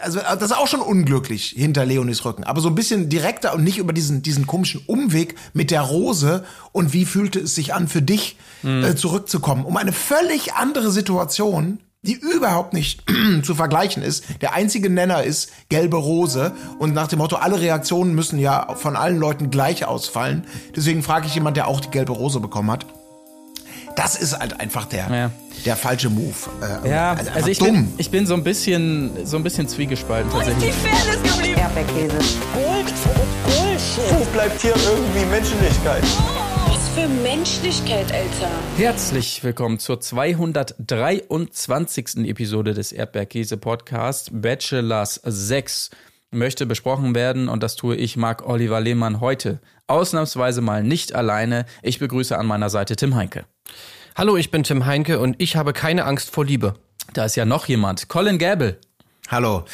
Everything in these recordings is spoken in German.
also das ist auch schon unglücklich hinter Leonis Rücken, aber so ein bisschen direkter und nicht über diesen, diesen komischen Umweg mit der Rose und wie fühlte es sich an für dich mhm. äh, zurückzukommen, um eine völlig andere Situation die überhaupt nicht zu vergleichen ist. Der einzige Nenner ist gelbe Rose und nach dem Motto, alle Reaktionen müssen ja von allen Leuten gleich ausfallen. Deswegen frage ich jemand, der auch die gelbe Rose bekommen hat. Das ist halt einfach der, ja. der falsche Move. Äh, ja, also, also ich, dumm. Bin, ich bin so ein bisschen, so ein bisschen zwiegespalten tatsächlich. Und die Fairness geblieben. Erdbeerkäse. Gold, Bullshit. Wo bleibt hier irgendwie Menschlichkeit? Was für Menschlichkeit, Alter. Herzlich willkommen zur 223. Episode des Erdbeerkäse Podcast Bachelors 6 möchte besprochen werden und das tue ich, Marc Oliver Lehmann, heute ausnahmsweise mal nicht alleine. Ich begrüße an meiner Seite Tim Heinke. Hallo, ich bin Tim Heinke und ich habe keine Angst vor Liebe. Da ist ja noch jemand, Colin Gable. Hallo,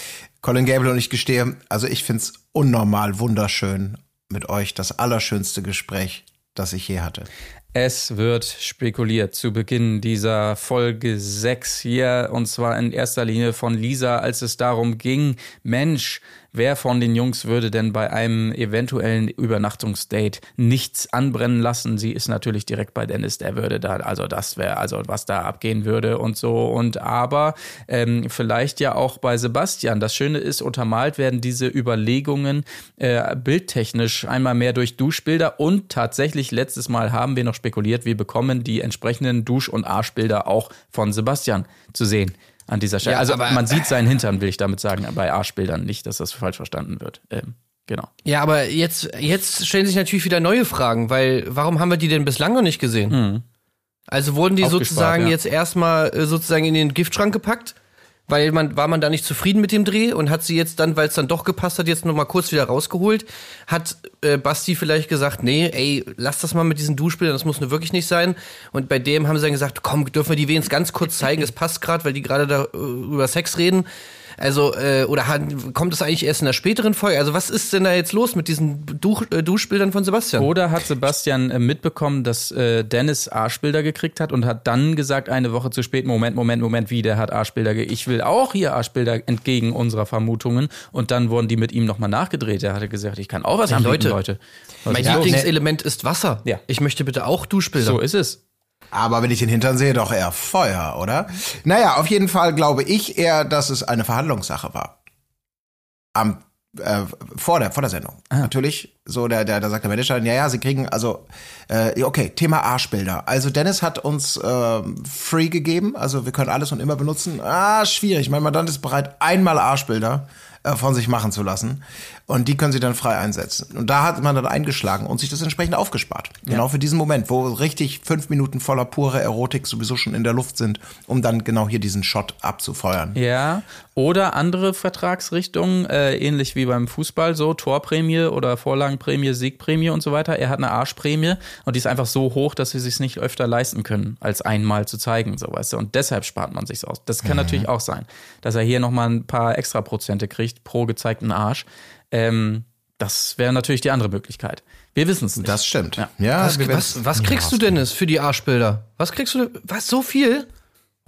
Colin Gable und ich gestehe, also ich finde es unnormal wunderschön mit euch, das allerschönste Gespräch, das ich je hatte. Es wird spekuliert zu Beginn dieser Folge 6 hier, und zwar in erster Linie von Lisa, als es darum ging, Mensch, wer von den Jungs würde denn bei einem eventuellen Übernachtungsdate nichts anbrennen lassen? Sie ist natürlich direkt bei Dennis, der würde da, also das wäre, also was da abgehen würde und so. Und aber ähm, vielleicht ja auch bei Sebastian. Das Schöne ist, untermalt werden diese Überlegungen äh, bildtechnisch einmal mehr durch Duschbilder und tatsächlich letztes Mal haben wir noch spekuliert, wir bekommen die entsprechenden Dusch- und Arschbilder auch von Sebastian zu sehen an dieser Stelle. Ja, also man sieht seinen Hintern, will ich damit sagen, bei Arschbildern nicht, dass das falsch verstanden wird. Ähm, genau. Ja, aber jetzt, jetzt stellen sich natürlich wieder neue Fragen, weil warum haben wir die denn bislang noch nicht gesehen? Mhm. Also wurden die sozusagen ja. jetzt erstmal äh, sozusagen in den Giftschrank gepackt? Weil man war man da nicht zufrieden mit dem Dreh und hat sie jetzt dann, weil es dann doch gepasst hat, jetzt noch mal kurz wieder rausgeholt. Hat äh, Basti vielleicht gesagt, nee, ey, lass das mal mit diesen Duschbildern, das muss nur wirklich nicht sein. Und bei dem haben sie dann gesagt, komm, dürfen wir die wenigstens ganz kurz zeigen, es passt gerade, weil die gerade da äh, über Sex reden. Also, äh, oder hat, kommt es eigentlich erst in der späteren Folge? Also, was ist denn da jetzt los mit diesen Duch, äh, Duschbildern von Sebastian? Oder hat Sebastian äh, mitbekommen, dass äh, Dennis Arschbilder gekriegt hat und hat dann gesagt, eine Woche zu spät, Moment, Moment, Moment, wie, der hat Arschbilder, ich will auch hier Arschbilder entgegen unserer Vermutungen. Und dann wurden die mit ihm nochmal nachgedreht. Er hatte gesagt, ich kann auch was ja, Leute, Leute. Was mein Lieblingselement ist Wasser. Ja. Ich möchte bitte auch Duschbilder. So ist es. Aber wenn ich den Hintern sehe, doch eher Feuer, oder? Naja, auf jeden Fall glaube ich eher, dass es eine Verhandlungssache war. Am äh, vor der vor der Sendung ah. natürlich so der der da sagt der Manager ja ja sie kriegen also äh, okay Thema Arschbilder also Dennis hat uns äh, free gegeben also wir können alles und immer benutzen ah schwierig mein Mandant ist bereit einmal Arschbilder äh, von sich machen zu lassen. Und die können sie dann frei einsetzen. Und da hat man dann eingeschlagen und sich das entsprechend aufgespart. Ja. Genau für diesen Moment, wo richtig fünf Minuten voller pure Erotik sowieso schon in der Luft sind, um dann genau hier diesen Shot abzufeuern. Ja, oder andere Vertragsrichtungen, äh, ähnlich wie beim Fußball, so Torprämie oder Vorlagenprämie, Siegprämie und so weiter. Er hat eine Arschprämie und die ist einfach so hoch, dass sie sich nicht öfter leisten können, als einmal zu zeigen, so weißt du. Und deshalb spart man sich aus. Das kann mhm. natürlich auch sein, dass er hier nochmal ein paar extra Prozente kriegt pro gezeigten Arsch. Ähm, das wäre natürlich die andere Möglichkeit. Wir wissen es nicht. Das stimmt. Ja. ja was, was, was kriegst ja, du, Dennis, für die Arschbilder? Was kriegst du? Was, so viel?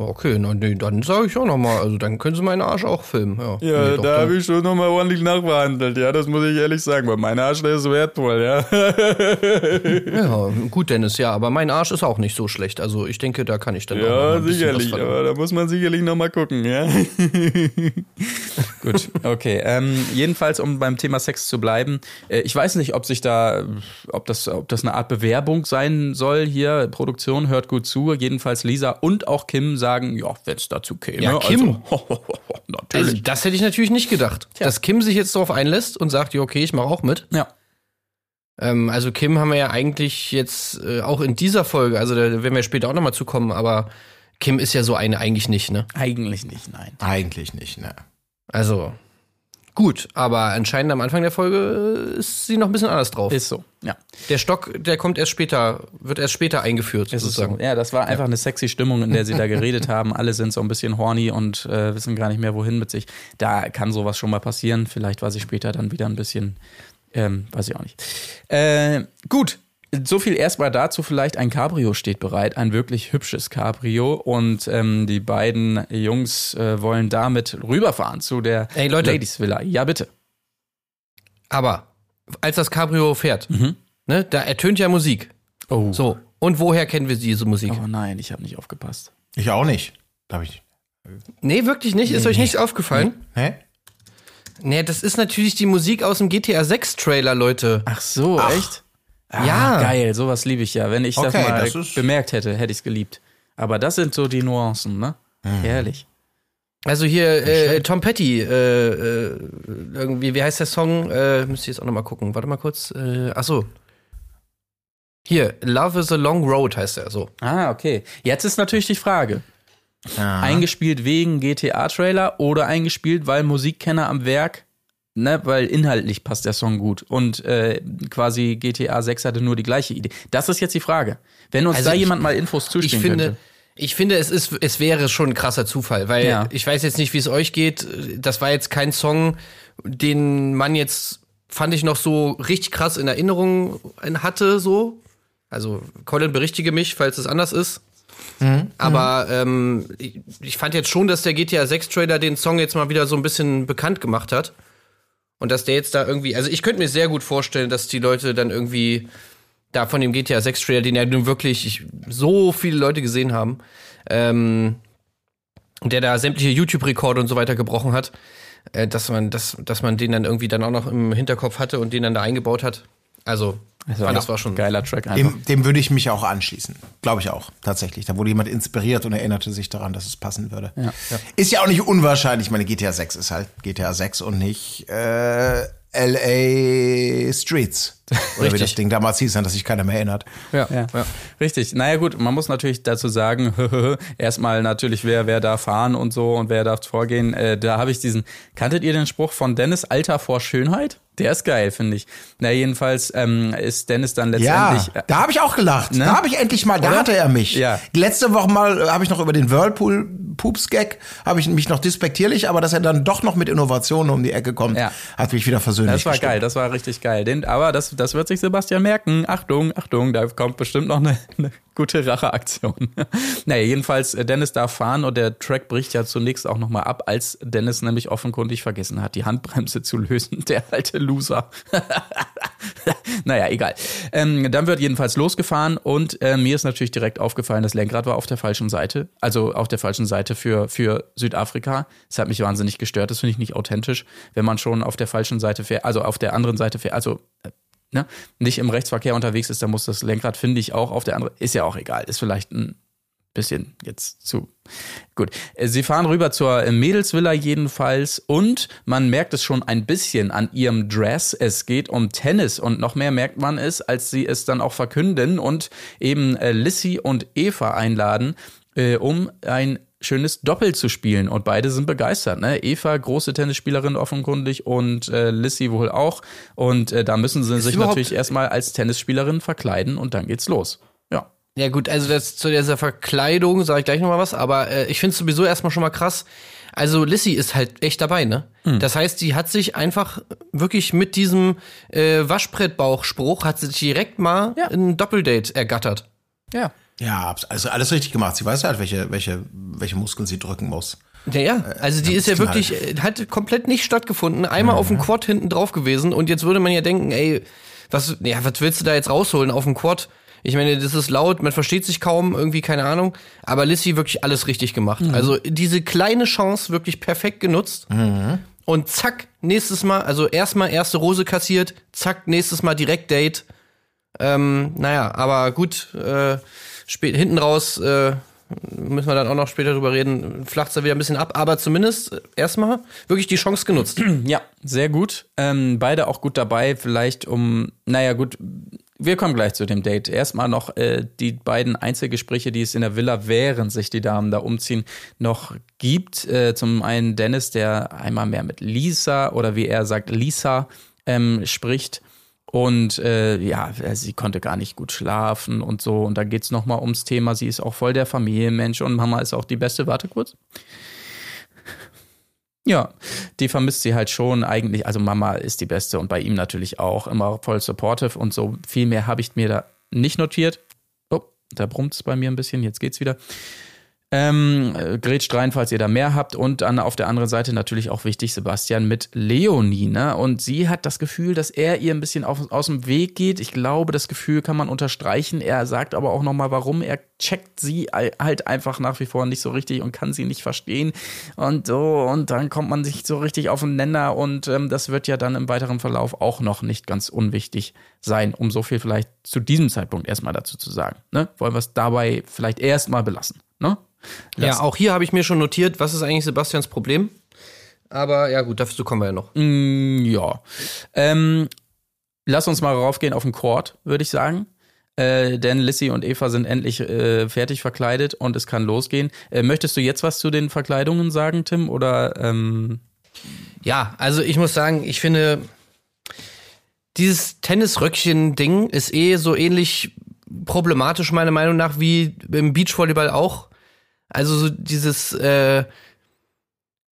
Okay, na, nee, dann sage ich auch nochmal, also dann können sie meinen Arsch auch filmen. Ja, ja nee, da habe ich schon nochmal ordentlich nachverhandelt, ja, das muss ich ehrlich sagen, weil mein Arsch, der ist wertvoll, ja. ja, gut, Dennis, ja, aber mein Arsch ist auch nicht so schlecht, also ich denke, da kann ich dann Ja, auch sicherlich, aber da muss man sicherlich nochmal gucken, ja. gut, okay, ähm, jedenfalls, um beim Thema Sex zu bleiben, äh, ich weiß nicht, ob sich da, ob das, ob das eine Art Bewerbung sein soll hier, Produktion hört gut zu, jedenfalls Lisa und auch Kim sagen, ja, wenn es dazu käme. Ja, Kim. Also, natürlich. Also, das hätte ich natürlich nicht gedacht. Tja. Dass Kim sich jetzt darauf einlässt und sagt, ja, okay, ich mache auch mit. Ja. Ähm, also Kim haben wir ja eigentlich jetzt äh, auch in dieser Folge, also da werden wir später auch nochmal zukommen, aber Kim ist ja so eine eigentlich nicht, ne? Eigentlich nicht, nein. Eigentlich nicht, ne? Also, gut, aber anscheinend am Anfang der Folge ist sie noch ein bisschen anders drauf. Ist so, ja. Der Stock, der kommt erst später, wird erst später eingeführt, ist sozusagen. So. Ja, das war einfach ja. eine sexy Stimmung, in der sie da geredet haben. Alle sind so ein bisschen horny und äh, wissen gar nicht mehr, wohin mit sich. Da kann sowas schon mal passieren. Vielleicht war sie später dann wieder ein bisschen, ähm, weiß ich auch nicht. Äh, gut, so viel erstmal dazu vielleicht. Ein Cabrio steht bereit, ein wirklich hübsches Cabrio. Und ähm, die beiden Jungs äh, wollen damit rüberfahren zu der Ey, Leute. Ladies Villa. Ja, bitte. Aber als das Cabrio fährt, ne, da ertönt ja Musik. Oh. So. Und woher kennen wir diese Musik? Oh nein, ich habe nicht aufgepasst. Ich auch nicht. Darf ich. Nee, wirklich nicht? Ist euch nicht aufgefallen? Hä? Nee, das ist natürlich die Musik aus dem GTA 6 Trailer, Leute. Ach so, echt? Ah, Ja. Geil, sowas liebe ich ja. Wenn ich das Okay, mal das bemerkt hätte, hätte ich es geliebt. Aber das sind so die Nuancen, ne? Herrlich. Also hier äh, Tom Petty, äh, äh, irgendwie, wie heißt der Song? Äh, müsst ihr jetzt auch nochmal gucken. Warte mal kurz. Äh, ach so. Hier, Love is a Long Road heißt er so. Ah, okay. Jetzt ist natürlich die Frage. Ja. Eingespielt wegen GTA-Trailer oder eingespielt, weil Musikkenner am Werk, ne, weil inhaltlich passt der Song gut und äh, quasi GTA 6 hatte nur die gleiche Idee. Das ist jetzt die Frage. Wenn uns Also da ich- jemand mal Infos Ich zustimmen finde, könnte. ich finde, es ist, es wäre schon ein krasser Zufall, weil Ja. ich weiß jetzt nicht, wie es euch geht. Das war jetzt kein Song, den man jetzt fand ich noch so richtig krass in Erinnerung hatte, so. Also Colin berichtige mich, falls es anders ist. Aber ähm, ich, ich fand jetzt schon, dass der GTA 6 Trailer den Song jetzt mal wieder so ein bisschen bekannt gemacht hat. Und dass der jetzt da irgendwie, also ich könnte mir sehr gut vorstellen, dass die Leute dann irgendwie da von dem GTA 6 Trailer, den ja nun wirklich ich, so viele Leute gesehen haben, ähm, der da sämtliche YouTube-Rekorde und so weiter gebrochen hat, äh, dass man, dass, dass man den dann irgendwie dann auch noch im Hinterkopf hatte und den dann da eingebaut hat. Also, Also, ja, das war schon. geiler Track einfach. Dem, dem würde ich mich auch anschließen. Glaube ich auch, tatsächlich. Da wurde jemand inspiriert und erinnerte sich daran, dass es passen würde. Ist ja auch nicht unwahrscheinlich. Ich meine, GTA 6 ist halt GTA 6 und nicht äh, LA Streets. Oder wie Richtig. das Ding damals hieß, an das sich keiner mehr erinnert. Ja, Ja. Richtig. Naja, gut, man muss natürlich dazu sagen, erstmal natürlich, wer, wer darf fahren und so und wer darf vorgehen. Äh, da habe ich diesen, kanntet ihr den Spruch von Dennis, Alter vor Schönheit? Der ist geil, finde ich. Na, jedenfalls ähm, ist Dennis dann Ja, letztendlich. äh, da habe ich auch gelacht. Ne? Da habe ich endlich mal, da Oder? hatte er mich. Ja. Letzte Woche mal äh, habe ich noch über den Whirlpool Poops Gag, habe ich mich noch despektierlich, aber dass er dann doch noch mit Innovationen um die Ecke kommt, Ja. hat mich wieder versöhnlich Das war gestimmt. geil, das war richtig geil. Den, aber das, das wird sich Sebastian merken. Achtung, Achtung, da kommt bestimmt noch eine, eine gute Racheaktion. naja, jedenfalls, äh, Dennis darf fahren und der Track bricht ja zunächst auch nochmal ab, als Dennis nämlich offenkundig vergessen hat, die Handbremse zu lösen. Der alte Loser. naja, egal. Ähm, dann wird jedenfalls losgefahren und äh, mir ist natürlich direkt aufgefallen, das Lenkrad war auf der falschen Seite, also auf der falschen Seite für, für Südafrika. Das hat mich wahnsinnig gestört, das finde ich nicht authentisch, wenn man schon auf der falschen Seite fährt, also auf der anderen Seite fährt, also äh, ne, nicht im Rechtsverkehr unterwegs ist, dann muss das Lenkrad, finde ich, auch auf der anderen, ist ja auch egal, ist vielleicht ein bisschen jetzt zu. Gut. Äh, Sie fahren rüber zur äh, Mädelsvilla jedenfalls und man merkt es schon ein bisschen an ihrem Dress. Es geht um Tennis und noch mehr merkt man es, als sie es dann auch verkünden und eben äh, Lissy und Eva einladen, äh, um ein schönes Doppel zu spielen und beide sind begeistert. Ne? Eva, große Tennisspielerin offenkundig und äh, Lissy wohl auch und äh, da müssen sie sich überhaupt- natürlich erstmal als Tennisspielerin verkleiden und dann geht's los. Ja. Ja gut, also das, zu dieser Verkleidung sage ich gleich noch mal was, aber äh, ich finde es sowieso erstmal schon mal krass. Also Lissy ist halt echt dabei, ne? Das heißt, die hat sich einfach wirklich mit diesem äh, Waschbrettbauchspruch hat sie sich direkt mal Ja. ein Doppeldate ergattert. Ja. Ja, also alles richtig gemacht. Sie weiß halt, welche, welche, welche Muskeln sie drücken muss. Ja, ja. Also die ist ja wirklich, äh, hat komplett nicht stattgefunden. Einmal auf dem Quad hinten drauf gewesen und jetzt würde man ja denken, ey, was, ja, was willst du da jetzt rausholen auf dem Quad? Ich meine, das ist laut, man versteht sich kaum, irgendwie, keine Ahnung. Aber Lissy wirklich alles richtig gemacht. Also diese kleine Chance wirklich perfekt genutzt. Und zack, nächstes Mal, also erstmal erste Rose kassiert, zack, nächstes Mal direkt Date. Ähm, naja, aber gut, äh, spät, hinten raus äh, müssen wir dann auch noch später drüber reden, flacht da wieder ein bisschen ab, aber zumindest äh, erstmal wirklich die Chance genutzt. Ja, sehr gut. Ähm, beide auch gut dabei, vielleicht um, naja, gut, wir kommen gleich zu dem Date. Erstmal noch äh, die beiden Einzelgespräche, die es in der Villa, während sich die Damen da umziehen, noch gibt. Äh, zum einen Dennis, der einmal mehr mit Lisa oder wie er sagt, Lisa ähm, spricht. Und äh, ja, sie konnte gar nicht gut schlafen und so. Und da geht's noch mal ums Thema, sie ist auch voll der Familienmensch und Mama ist auch die Beste. Warte kurz. Ja, die vermisst sie halt schon eigentlich. Also Mama ist die Beste und bei ihm natürlich auch immer voll supportive und so. Viel mehr habe ich mir da nicht notiert. Oh, da brummt es bei mir ein bisschen, jetzt geht's wieder. Ähm, äh, grätscht rein, falls ihr da mehr habt. Und dann auf der anderen Seite natürlich auch wichtig, Sebastian mit Leonie. Ne? Und sie hat das Gefühl, dass er ihr ein bisschen auf, aus dem Weg geht. Ich glaube, das Gefühl kann man unterstreichen. Er sagt aber auch nochmal, warum. Er checkt sie halt einfach nach wie vor nicht so richtig und kann sie nicht verstehen. Und so, und dann kommt man sich so richtig auf den Nenner. Und ähm, das wird ja dann im weiteren Verlauf auch noch nicht ganz unwichtig sein, um so viel vielleicht zu diesem Zeitpunkt erstmal dazu zu sagen. Ne? Wollen wir es dabei vielleicht erstmal belassen. Ne? Ja, auch hier habe ich mir schon notiert, was ist eigentlich Sebastians Problem? Aber ja, gut, dazu kommen wir ja noch. Mm, ja. Ähm, lass uns mal raufgehen auf den Court, würde ich sagen. Äh, denn Lissy und Eva sind endlich äh, fertig verkleidet und es kann losgehen. Äh, möchtest du jetzt was zu den Verkleidungen sagen, Tim? Oder ähm ja, also ich muss sagen, ich finde, dieses Tennisröckchen-Ding ist eh so ähnlich problematisch, meiner Meinung nach, wie im Beachvolleyball auch. Also so dieses, äh,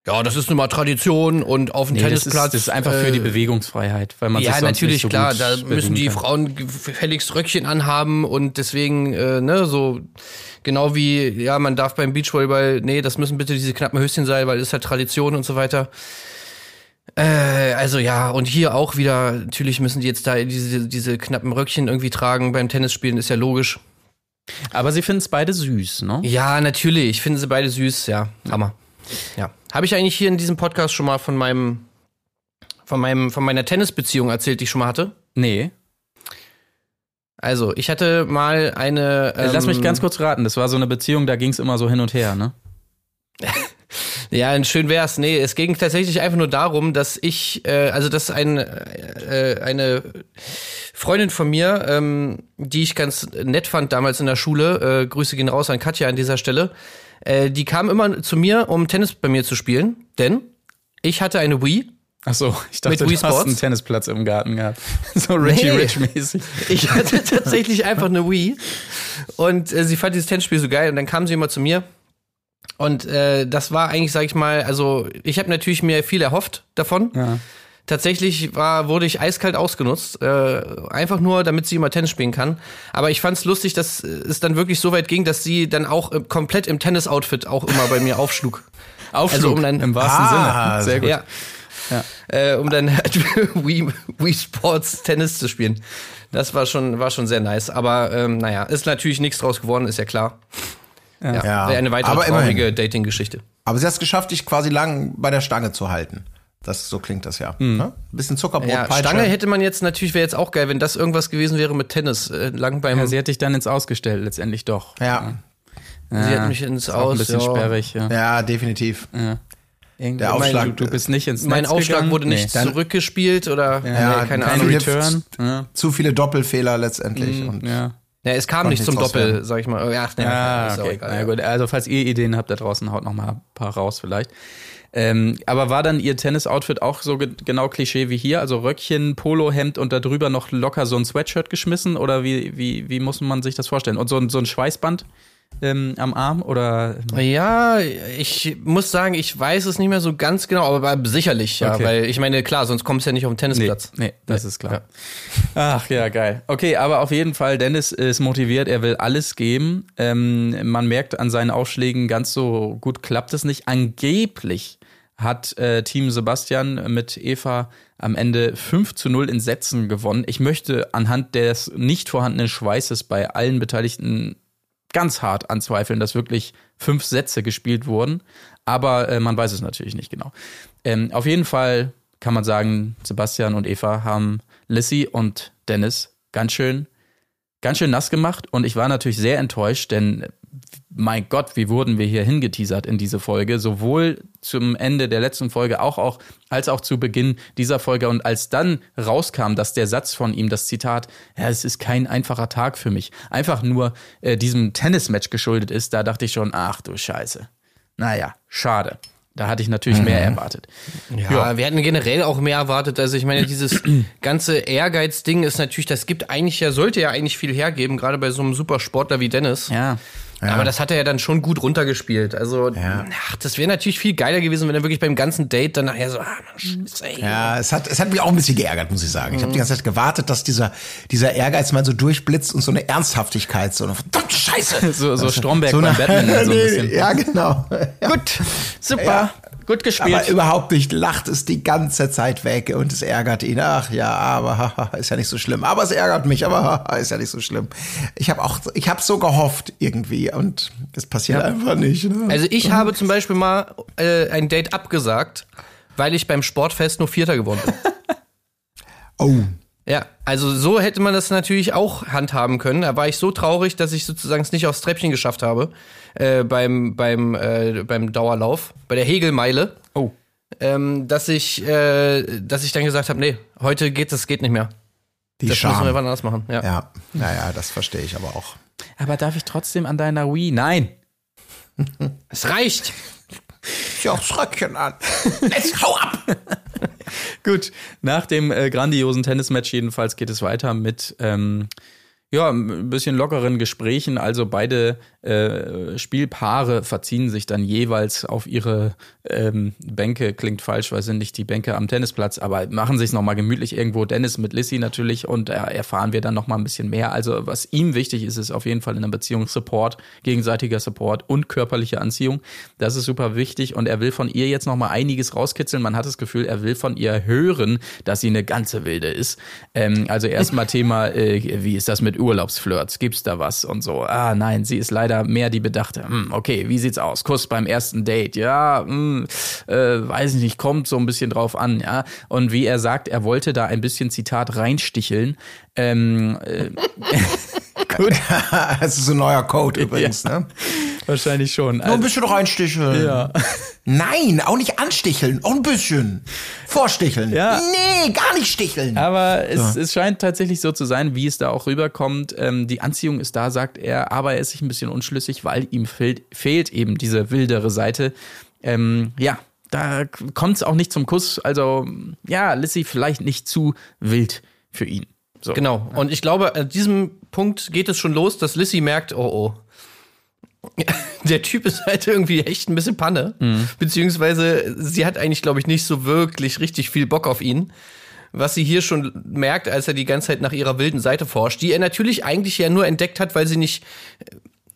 ja, das ist nun mal Tradition und auf dem nee, Tennisplatz. Das ist, das ist einfach für die äh, Bewegungsfreiheit, weil man ja, sich sonst natürlich nicht so klar. Da müssen die kann. Frauen gefälligst Röckchen anhaben und deswegen äh, ne so genau wie ja man darf beim Beachvolleyball nee, das müssen bitte diese knappen Höschen sein, weil das ist halt Tradition und so weiter. Äh, also ja, und hier auch wieder, natürlich müssen die jetzt da diese, diese knappen Röckchen irgendwie tragen beim Tennisspielen, ist ja logisch. Aber sie finden es beide süß, ne? Ja, natürlich. Ich finde sie beide süß, ja. Hammer. Ja. Habe ich eigentlich hier in diesem Podcast schon mal von meinem, von meinem, von meiner Tennisbeziehung erzählt, die ich schon mal hatte? Nee. Also, ich hatte mal eine. Ähm, Lass mich ähm, ganz kurz raten, das war so eine Beziehung, da ging es immer so hin und her, ne? Ja, schön wär's. Nee, es ging tatsächlich einfach nur darum, dass ich, äh, also dass ein, äh, eine Freundin von mir, ähm, die ich ganz nett fand damals in der Schule, äh, Grüße gehen raus an Katja an dieser Stelle, äh, die kam immer zu mir, um Tennis bei mir zu spielen, denn ich hatte eine Wii. Ach so, ich dachte, du hast einen Tennisplatz im Garten gehabt. So Reggie nee, Rich mäßig. Ich hatte tatsächlich einfach eine Wii und äh, sie fand dieses Tennisspiel so geil und dann kam sie immer zu mir und äh, das war eigentlich, sag ich mal, also ich habe natürlich mir viel erhofft davon. Ja. Tatsächlich war, wurde ich eiskalt ausgenutzt, äh, einfach nur, damit sie immer Tennis spielen kann. Aber ich fand es lustig, dass es dann wirklich so weit ging, dass sie dann auch äh, komplett im Tennis-Outfit auch immer bei mir aufschlug. aufschlug, also um dann, im wahrsten ah, Sinne. Sehr gut. Ja. ja. Äh, um dann halt Wii, Wii Sports Tennis zu spielen. Das war schon, war schon sehr nice. Aber ähm, naja, ist natürlich nichts draus geworden, ist ja klar. Ja. ja. Eine weitere aber traurige Dating-Geschichte. Aber sie hat es geschafft, dich quasi lang bei der Stange zu halten. Das, so klingt das ja. Mhm. Ne? Ein bisschen Zuckerbrot, ja, Stange hätte man jetzt natürlich, wäre jetzt auch geil, wenn das irgendwas gewesen wäre mit Tennis. Äh, lang beim ja, sie hätte dich dann ins Ausgestellt, letztendlich doch. Ja. ja. Sie hat mich ins Aus. Ein bisschen ja. sperrig, ja. Ja, definitiv. Ja. Der Aufschlag, mein, du, du, bist nicht ins Mein Netz Aufschlag gegangen? wurde nicht nee. zurückgespielt oder ja, nee, keine Ahnung. Return. Zu viele Doppelfehler letztendlich. Mhm, und ja. Ja, es kam nicht zum Doppel, werden. sag ich mal. Ach, ja, ist okay. Egal, Na gut, also falls ihr Ideen habt da draußen, haut noch mal ein paar raus vielleicht. Ähm, aber war dann ihr Tennis-Outfit auch so ge genau Klischee wie hier? Also Röckchen, Polohemd und darüber noch locker so ein Sweatshirt geschmissen? Oder wie, wie, wie muss man sich das vorstellen? Und so, so ein Schweißband? Ähm, am Arm oder? Ja, ich muss sagen, ich weiß es nicht mehr so ganz genau, aber sicherlich, ja, okay. weil ich meine, klar, sonst kommst du ja nicht auf den Tennisplatz. Nee, nee das nee. ist klar. Ja. Ach ja, geil. Okay, aber auf jeden Fall, Dennis ist motiviert, er will alles geben. Ähm, man merkt an seinen Aufschlägen, ganz so gut klappt es nicht. Angeblich hat äh, Team Sebastian mit Eva am Ende 5 zu 0 in Sätzen gewonnen. Ich möchte anhand des nicht vorhandenen Schweißes bei allen Beteiligten ganz hart anzweifeln, dass wirklich fünf Sätze gespielt wurden. Aber äh, man weiß es natürlich nicht genau. Ähm, auf jeden Fall kann man sagen, Sebastian und Eva haben Lissy und Dennis ganz schön, ganz schön nass gemacht. Und ich war natürlich sehr enttäuscht, denn mein Gott, wie wurden wir hier hingeteasert in diese Folge, sowohl zum Ende der letzten Folge auch, auch als auch zu Beginn dieser Folge und als dann rauskam, dass der Satz von ihm, das Zitat, ja, es ist kein einfacher Tag für mich, einfach nur äh, diesem Tennismatch geschuldet ist, da dachte ich schon, ach du Scheiße. Naja, schade. Da hatte ich natürlich mhm. mehr erwartet. Ja, ja, wir hatten generell auch mehr erwartet. Also ich meine, dieses ganze Ehrgeiz-Ding ist natürlich, das gibt eigentlich ja, sollte ja eigentlich viel hergeben, gerade bei so einem Supersportler wie Dennis. Ja. Ja. Aber das hat er ja dann schon gut runtergespielt. Also, Ja. ach, das wäre natürlich viel geiler gewesen, wenn er wirklich beim ganzen Date dann nachher so, ah, Scheiße, ey. Ja, es hat, es hat mich auch ein bisschen geärgert, muss ich sagen. Ich habe die ganze Zeit gewartet, dass dieser, dieser Ehrgeiz mal so durchblitzt und so eine Ernsthaftigkeit, so eine verdammte Scheiße. So, so Stromberg So beim eine- Batman so ein bisschen. Ja, genau. Gut, super. Ja. Gut gespielt. Aber überhaupt nicht, lacht es die ganze Zeit weg und es ärgert ihn. Ach ja, aber ist ja nicht so schlimm. Aber es ärgert mich, aber ist ja nicht so schlimm. Ich habe auch, ich habe so gehofft irgendwie und es passiert einfach nicht. Ne? Also ich habe zum Beispiel mal äh, ein Date abgesagt, weil ich beim Sportfest nur Vierter geworden bin. Oh, Ja, also so hätte man das natürlich auch handhaben können. Da war ich so traurig, dass ich sozusagen es nicht aufs Treppchen geschafft habe äh, beim, beim, äh, beim Dauerlauf, bei der Hegelmeile, oh. ähm, dass ich, äh, dass ich dann gesagt habe, nee, heute geht das geht nicht mehr. die Das müssen wir Scham. wann anders machen. Ja. Ja, naja, das verstehe ich aber auch. Aber darf ich trotzdem an deiner Wii? Nein. Es reicht. Ja, das Röckchen an. Let's hau ab! Gut, nach dem äh, grandiosen Tennismatch jedenfalls geht es weiter mit ähm, ja, ein bisschen lockeren Gesprächen. Also beide äh, Spielpaare verziehen sich dann jeweils auf ihre ähm, Bänke. Klingt falsch, weil sind nicht die Bänke am Tennisplatz, aber machen sich nochmal gemütlich irgendwo. Dennis mit Lissy natürlich und da erfahren wir dann nochmal ein bisschen mehr. Also was ihm wichtig ist, ist auf jeden Fall in einer Beziehung Support, gegenseitiger Support und körperliche Anziehung. Das ist super wichtig und er will von ihr jetzt nochmal einiges rauskitzeln. Man hat das Gefühl, er will von ihr hören, dass sie eine ganze Wilde ist. Ähm, also erstmal Thema, äh, wie ist das mit Urlaubsflirts? Gibt's da was und so? Ah, nein, sie ist leider mehr die Bedachte. Hm, okay, wie sieht's aus? Kuss beim ersten Date, ja, hm, äh, weiß ich nicht, kommt so ein bisschen drauf an, ja. Und wie er sagt, er wollte da ein bisschen Zitat reinsticheln. Ähm, äh, gut, Das ist ein neuer Code übrigens, ne? wahrscheinlich schon. Nur ein bisschen reinsticheln. Ja. Nein, auch nicht ansticheln. Auch ein bisschen. Vorsticheln. Ja. Nee, gar nicht sticheln. Aber es, es scheint tatsächlich so zu sein, wie es da auch rüberkommt. Ähm, die Anziehung ist da, sagt er, aber er ist sich ein bisschen unschlüssig, weil ihm fehlt, fehlt eben diese wildere Seite. Ähm, ja, da kommt es auch nicht zum Kuss. Also, ja, Lissy vielleicht nicht zu wild für ihn. So. Genau. Und ich glaube, an diesem Punkt geht es schon los, dass Lissy merkt, oh oh. Der Typ ist halt irgendwie echt ein bisschen Panne. Beziehungsweise sie hat eigentlich, glaube ich, nicht so wirklich richtig viel Bock auf ihn. Was sie hier schon merkt, als er die ganze Zeit nach ihrer wilden Seite forscht, die er natürlich eigentlich ja nur entdeckt hat, weil sie nicht,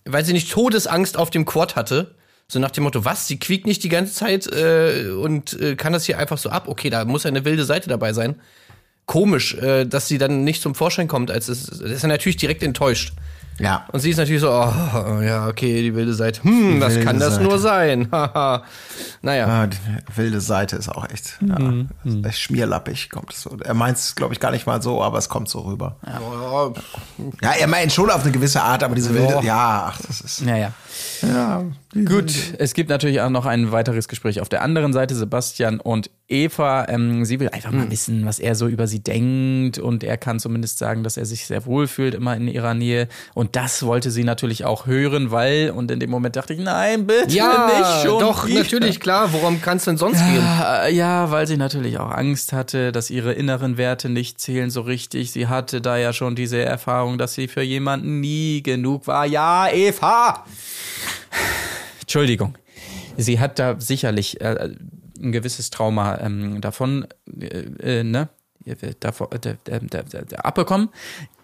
weil sie nicht Todesangst auf dem Quad hatte. So nach dem Motto, was? Sie quiekt nicht die ganze Zeit äh, und äh, kann das hier einfach so ab. Okay, da muss eine wilde Seite dabei sein komisch, äh, dass sie dann nicht zum Vorschein kommt, als es ist er natürlich direkt enttäuscht. Ja. Und sie ist natürlich so, oh, ja, okay, die wilde Seite. Hm, was kann das Seite. nur sein? Haha. naja. Ah, die wilde Seite ist auch echt, ja, ist echt schmierlappig, kommt es so. Er meint es, glaube ich, gar nicht mal so, aber es kommt so rüber. Ja. Ja, er meint schon auf eine gewisse Art, aber diese wilde, ja, ach, das ist, Naja. ja. Gut, es gibt natürlich auch noch ein weiteres Gespräch auf der anderen Seite, Sebastian und Eva. Ähm, sie will einfach mal wissen, was er so über sie denkt und er kann zumindest sagen, dass er sich sehr wohl fühlt immer in ihrer Nähe und das wollte sie natürlich auch hören, weil und in dem Moment dachte ich, nein, bitte Ja, nicht schon doch, wieder. natürlich, klar. Worum kann es denn sonst gehen? Ja, ja, weil sie natürlich auch Angst hatte, dass ihre inneren Werte nicht zählen so richtig. Sie hatte da ja schon diese Erfahrung, dass sie für jemanden nie genug war. Ja, Eva! Entschuldigung. Sie hat da sicherlich äh, ein gewisses Trauma ähm, davon, äh, äh, ne? Davor, äh, abbekommen.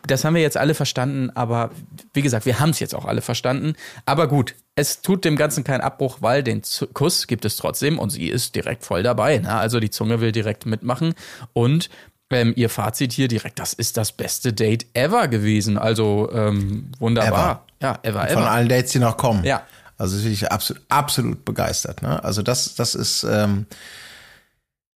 Das haben wir jetzt alle verstanden, aber wie gesagt, wir haben es jetzt auch alle verstanden. Aber gut, es tut dem Ganzen keinen Abbruch, weil den Kuss gibt es trotzdem und sie ist direkt voll dabei. Ne? Also die Zunge will direkt mitmachen und ähm, ihr Fazit hier direkt, das ist das beste Date ever gewesen. Also ähm, wunderbar. Ja, ever, Von ever. allen Dates, die noch kommen. Ja. Also bin ich absolut, absolut begeistert. Ne? Also das, das ist, ähm,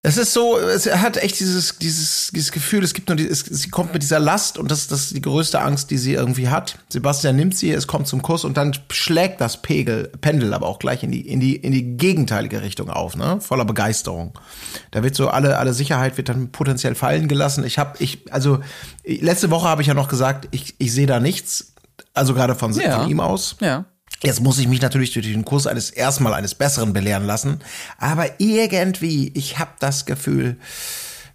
es ist so, es hat echt dieses, dieses, dieses Gefühl, es gibt nur, die, es, sie kommt mit dieser Last und das, das ist die größte Angst, die sie irgendwie hat. Sebastian nimmt sie, es kommt zum Kuss und dann schlägt das Pegel, Pendel aber auch gleich in die, in die, in die gegenteilige Richtung auf, ne? Voller Begeisterung. Da wird so alle, alle Sicherheit wird dann potenziell fallen gelassen. Ich habe, ich, also letzte Woche habe ich ja noch gesagt, ich, ich sehe da nichts. Also gerade von, Ja. von ihm aus. Ja. Jetzt muss ich mich natürlich durch den Kurs eines erstmal eines Besseren belehren lassen, aber irgendwie, ich habe das Gefühl,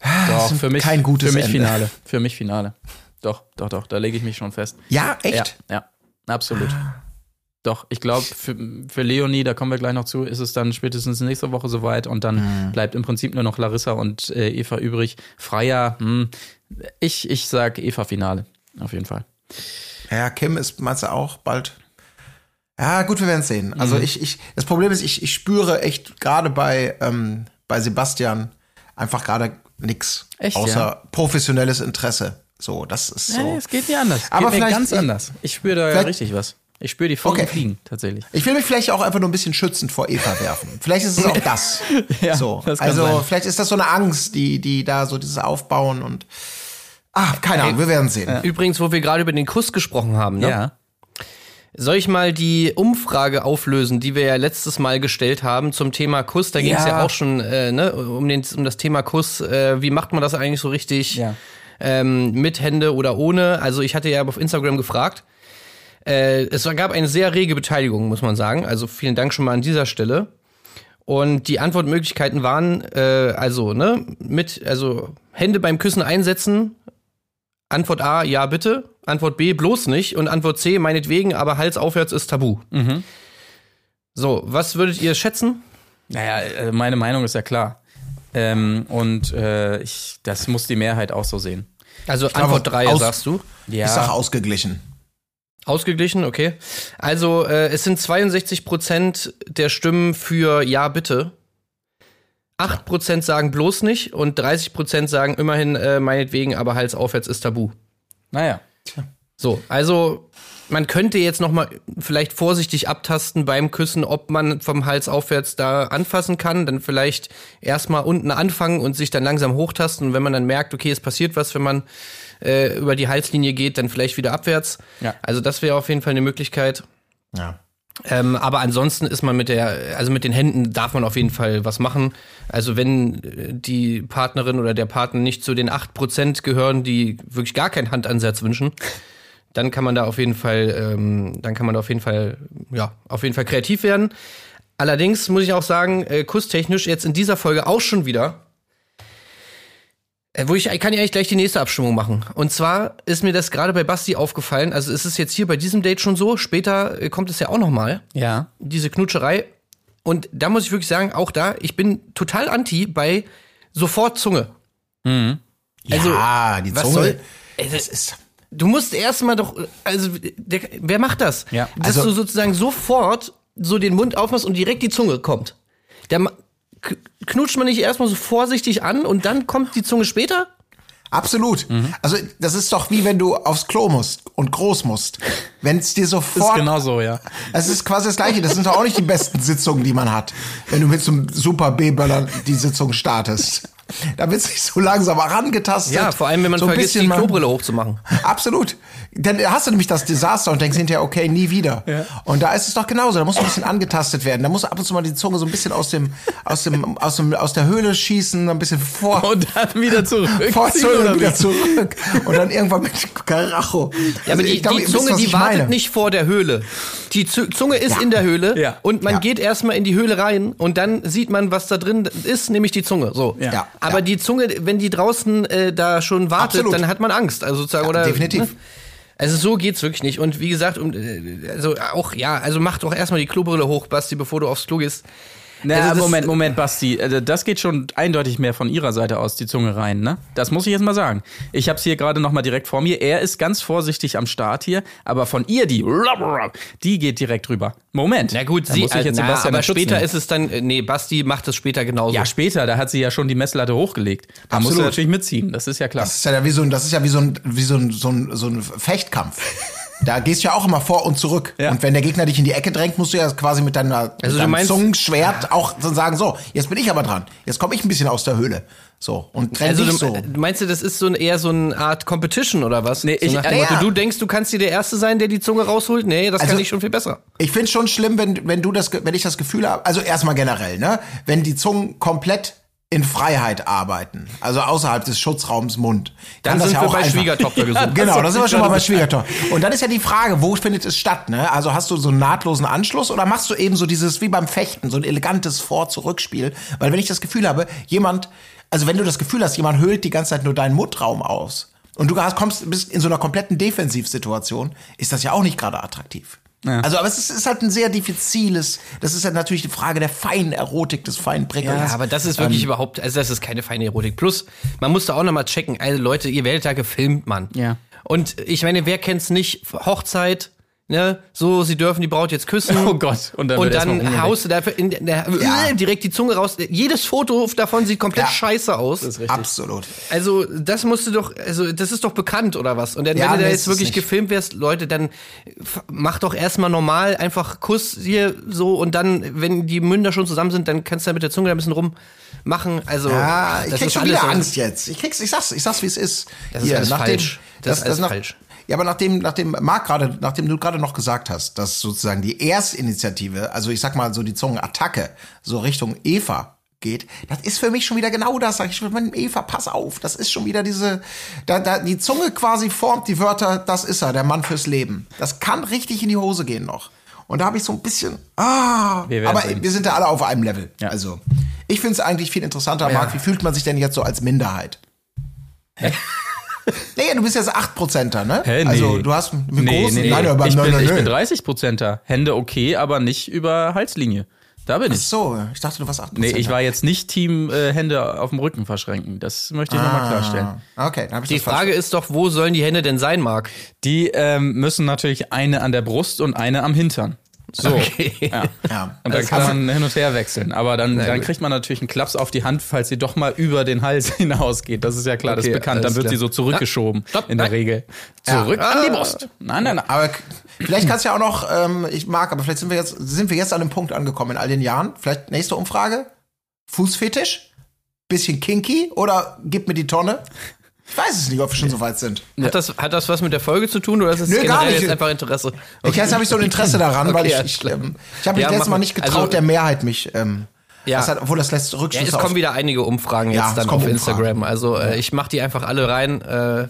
ah, Doch, ist für mich, kein gutes für mich Ende. Finale. Für mich Finale. Doch, doch, doch, da lege ich mich schon fest. Ja, echt? Ja, ja, absolut. Doch, ich glaube, für, für Leonie, da kommen wir gleich noch zu, ist es dann spätestens nächste Woche soweit und dann mhm. bleibt im Prinzip nur noch Larissa und äh, Eva übrig. Freier, hm, ich, ich sag Eva-Finale, auf jeden Fall. Ja, Kim ist, meinst du auch bald? Ja, gut, wir werden sehen. Also mhm. ich, ich, das Problem ist, ich, ich spüre echt gerade bei, ähm, bei Sebastian einfach gerade nichts außer ja? professionelles Interesse. So, das ist so. Ja, es geht nicht anders. Aber geht vielleicht ganz anders. Ich spüre da ja richtig was. Ich spüre die Funken okay. fliegen, tatsächlich. Ich will mich vielleicht auch einfach nur ein bisschen schützend vor Eva werfen. Vielleicht ist es auch das. ja, so. Das also, sein. vielleicht ist das so eine Angst, die, die da so dieses Aufbauen und. Ah, keine Ahnung, wir werden sehen. Übrigens, wo wir gerade über den Kuss gesprochen haben, ne? Ja. Soll ich mal die Umfrage auflösen, die wir ja letztes Mal gestellt haben zum Thema Kuss? Da ging es ja. ja. auch schon äh, ne, um, den, um das Thema Kuss. Äh, wie macht man das eigentlich so richtig? Ja. Ähm, mit Hände oder ohne? Also ich hatte ja auf Instagram gefragt. Äh, es gab eine sehr rege Beteiligung, muss man sagen. Also vielen Dank schon mal an dieser Stelle. Und die Antwortmöglichkeiten waren äh, also ne mit also Hände beim Küssen einsetzen. Antwort A, ja bitte. Antwort B, bloß nicht. Und Antwort C, meinetwegen, aber Hals aufwärts ist tabu. Mhm. So, was würdet ihr schätzen? Naja, äh, meine Meinung ist ja klar. Ähm, und äh, ich, das muss die Mehrheit auch so sehen. Also Antwort 3, sagst du? Ja. Ich sag ausgeglichen. Ausgeglichen, okay. Also äh, es sind 62 Prozent der Stimmen für Ja, bitte. 8 Prozent sagen bloß nicht und 30 Prozent sagen immerhin äh, meinetwegen, aber Hals aufwärts ist tabu. Naja. So, also man könnte jetzt noch mal vielleicht vorsichtig abtasten beim Küssen, ob man vom Hals aufwärts da anfassen kann. Dann vielleicht erstmal unten anfangen und sich dann langsam hochtasten. Und wenn man dann merkt, okay, es passiert was, wenn man äh, über die Halslinie geht, dann vielleicht wieder abwärts. Ja. Also das wäre auf jeden Fall eine Möglichkeit. Ja. Ähm, aber ansonsten ist man mit der, also mit den Händen darf man auf jeden Fall was machen. Also wenn äh, die Partnerin oder der Partner nicht zu den acht Prozent gehören, die wirklich gar keinen Handansatz wünschen, dann kann man da auf jeden Fall, ähm, dann kann man da auf jeden Fall, ja, auf jeden Fall kreativ werden. Allerdings muss ich auch sagen, äh, kusstechnisch jetzt in dieser Folge auch schon wieder wo ich, ich kann ja eigentlich gleich die nächste Abstimmung machen. Und zwar ist mir das gerade bei Basti aufgefallen. Also es ist jetzt hier bei diesem Date schon so. Später äh, kommt es ja auch noch mal. Ja. Diese Knutscherei. Und da muss ich wirklich sagen, auch da, ich bin total anti bei sofort Zunge. Mhm. Also, ja, die Zunge. Soll, ey, das ist. Du musst erstmal doch, also der, wer macht das? Ja. Dass also, du sozusagen sofort so den Mund aufmachst und direkt die Zunge kommt. Der, knutscht man nicht erstmal so vorsichtig an und dann kommt die Zunge später? Absolut. Mhm. Also das ist doch wie wenn du aufs Klo musst und groß musst. Wenn es dir sofort. Ist genau so, ja. Es ist quasi das Gleiche. Das sind doch auch nicht die besten Sitzungen, die man hat, wenn du mit so einem Super B-Böller die Sitzung startest. Da wird sich so langsam herangetastet. Ja, vor allem, wenn man so vergisst, die Klobrille hochzumachen. Absolut. Dann hast du nämlich das Desaster und denkst hinterher, okay, nie wieder. Ja. Und da ist es doch genauso. Da muss ein bisschen angetastet werden. Da muss ab und zu mal die Zunge so ein bisschen aus dem, aus dem, aus dem, aus der Höhle schießen, ein bisschen vor. Und dann wieder zurück. Vor und wieder zurück. Und dann irgendwann mit Karacho. Ja, aber also die, glaub, die Zunge, die wartet meine. nicht vor der Höhle. Die Zunge ist ja. in der Höhle. Ja. Und man ja. geht erstmal in die Höhle rein und dann sieht man, was da drin ist, nämlich die Zunge. So. Ja. Aber die Zunge, wenn die draußen äh, da schon wartet, Absolut. dann hat man Angst. Also sozusagen, oder, definitiv. Ne? Also so geht's wirklich nicht. Und wie gesagt, um, äh, also auch, ja, also mach doch erstmal die Klobrille hoch, Basti, bevor du aufs Klo gehst. Na, also Moment, Moment, Basti. Also das geht schon eindeutig mehr von ihrer Seite aus, die Zunge rein, ne? Das muss ich jetzt mal sagen. Ich hab's hier gerade noch mal direkt vor mir. Er ist ganz vorsichtig am Start hier, aber von ihr, die, die geht direkt rüber. Moment. Na gut, sie, muss ich jetzt na, Sebastian aber später nehmen. ist es dann, äh, nee, Basti macht es später genauso. Ja, später, da hat sie ja schon die Messlatte hochgelegt. Da Absolut. musst du natürlich mitziehen, das ist ja klar. Das ist ja wie so ein, das ist ja wie so ein, wie so ein, so ein, so ein Fechtkampf. Da gehst du ja auch immer vor und zurück. Ja. Und wenn der Gegner dich in die Ecke drängt, musst du ja quasi mit, deiner, also mit deinem meinst, Zungenschwert auch so sagen, so, jetzt bin ich aber dran. Jetzt komme ich ein bisschen aus der Höhle. So, und trenn also dich so. Meinst du, das ist so ein, eher so eine Art Competition oder was? Nee, ich, so äh, ja. du denkst, du kannst dir der Erste sein, der die Zunge rausholt? Nee, das also, kann ich schon viel besser. Ich finde schon schlimm, wenn, wenn du das, wenn ich das Gefühl habe, also erstmal generell, ne, wenn die Zungen komplett in Freiheit arbeiten, also außerhalb des Schutzraums Mund. Dann sind ja wir bei einfach. Schwiegertochter gesucht. genau, da sind wir schon mal bei Schwiegertochter. Und dann ist ja die Frage, wo findet es statt? Ne? Also hast du so einen nahtlosen Anschluss oder machst du eben so dieses, wie beim Fechten, so ein elegantes Vor-Zurück-Spiel? Weil wenn ich das Gefühl habe, jemand, also wenn du das Gefühl hast, jemand höhlt die ganze Zeit nur deinen Mundraum aus und du kommst, bist in so einer kompletten Defensivsituation, ist das ja auch nicht gerade attraktiv. Ja. Also, aber es ist, ist halt ein sehr diffiziles, das ist halt natürlich die Frage der feinen Erotik, des feinen Prickelns. Ja, aber das ist wirklich überhaupt, also das ist keine feine Erotik. Plus, man muss da auch nochmal checken, also Leute, ihr werdet da gefilmt, Mann. Ja. Und ich meine, wer kennt's nicht? Hochzeit, ne? So, sie dürfen die Braut jetzt küssen. Oh Gott. Und dann, Und dann haust du dafür in der, Ja. direkt die Zunge raus. Jedes Foto davon sieht komplett Ja. scheiße aus. Absolut. Also, das musst du doch, also, das ist doch bekannt, oder was? Und dann, Ja, wenn du da jetzt ist wirklich nicht. gefilmt wärst, Leute, dann mach doch erstmal normal, einfach Kuss hier so und dann, wenn die Münder schon zusammen sind, dann kannst du da mit der Zunge da ein bisschen rummachen. Also, Ja, ich das krieg ist schon alles wieder Angst jetzt. Ich krieg's, ich sag's, ich sag's, wie es ist. Das ist alles falsch. Das ist alles nach- falsch. Ja, aber nachdem, nachdem Marc gerade, nachdem du gerade noch gesagt hast, dass sozusagen die Erstinitiative, also ich sag mal so die Zungenattacke, so Richtung Eva geht, das ist für mich schon wieder genau das. Sag ich, mein, Eva, pass auf, das ist schon wieder diese, da, da, die Zunge quasi formt die Wörter, das ist er, der Mann fürs Leben. Das kann richtig in die Hose gehen noch. Und da habe ich so ein bisschen, ah, Wir aber sehen. wir sind ja alle auf einem Level. Ja. Also, ich finde es eigentlich viel interessanter, Marc, wie fühlt man sich denn jetzt so als Minderheit? Nee, du bist jetzt 8%er, ne? Hä, nee. Also du hast mit Nee, großen, nee, nein, aber ich, bin, ich bin 30 Prozenter. Hände okay, aber nicht über Halslinie. Da bin Ach ich. so, ich dachte, du warst 8%. Nee, ich war jetzt nicht Team äh, Hände auf dem Rücken verschränken. Das möchte ich nochmal klarstellen. Ah, Okay, dann habe ich Die Frage ist doch, wo sollen die Hände denn sein, Marc? Die ähm, müssen natürlich eine an der Brust und eine am Hintern. So. Okay. Ja. Ja. Und dann Also- kann man hin und her wechseln. Aber dann, dann gut. kriegt man natürlich einen Klaps auf die Hand, falls sie doch mal über den Hals hinausgeht. Das ist ja klar, das Okay, ist bekannt. Dann wird klar. sie so zurückgeschoben Stopp, in der nein. Regel. Zurück Ja. an die Ah. Brust. Nein, nein, nein. Aber vielleicht kannst du ja auch noch, ähm, ich mag, aber vielleicht sind wir jetzt, sind wir jetzt an dem Punkt angekommen in all den Jahren. Vielleicht nächste Umfrage. Fußfetisch? Bisschen kinky oder gib mir die Tonne? Ich weiß es nicht, ob wir schon so weit sind. Hat, das, hat das was mit der Folge zu tun oder ist es Nö, gar generell nicht. jetzt einfach Interesse? Ich jetzt habe ich so ein Interesse daran, weil Okay, ich, alles ich, klar. ähm, ich habe mich Ja, letztes Mal nicht getraut, Also- der Mehrheit mich, ähm, Ja. das hat, obwohl das lässt Ja, Rückschlüsse es auf. kommen wieder einige Umfragen Ja, jetzt es dann auf Umfragen. Instagram. Also äh, ich mache die einfach alle rein. Äh,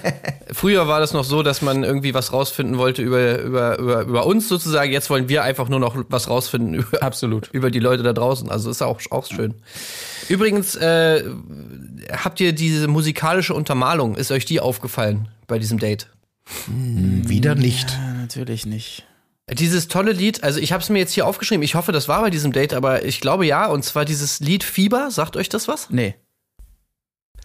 früher war das noch so, dass man irgendwie was rausfinden wollte über, über, über, über uns sozusagen. Jetzt wollen wir einfach nur noch was rausfinden über, Absolut. über die Leute da draußen. Also ist auch, auch schön. Übrigens, äh, habt ihr diese musikalische Untermalung, ist euch die aufgefallen bei diesem Date? wieder nicht. Natürlich nicht. Dieses tolle Lied, also ich habe es mir jetzt hier aufgeschrieben, ich hoffe, das war bei diesem Date, aber ich glaube ja, und zwar dieses Lied Fieber, sagt euch das was? Nee.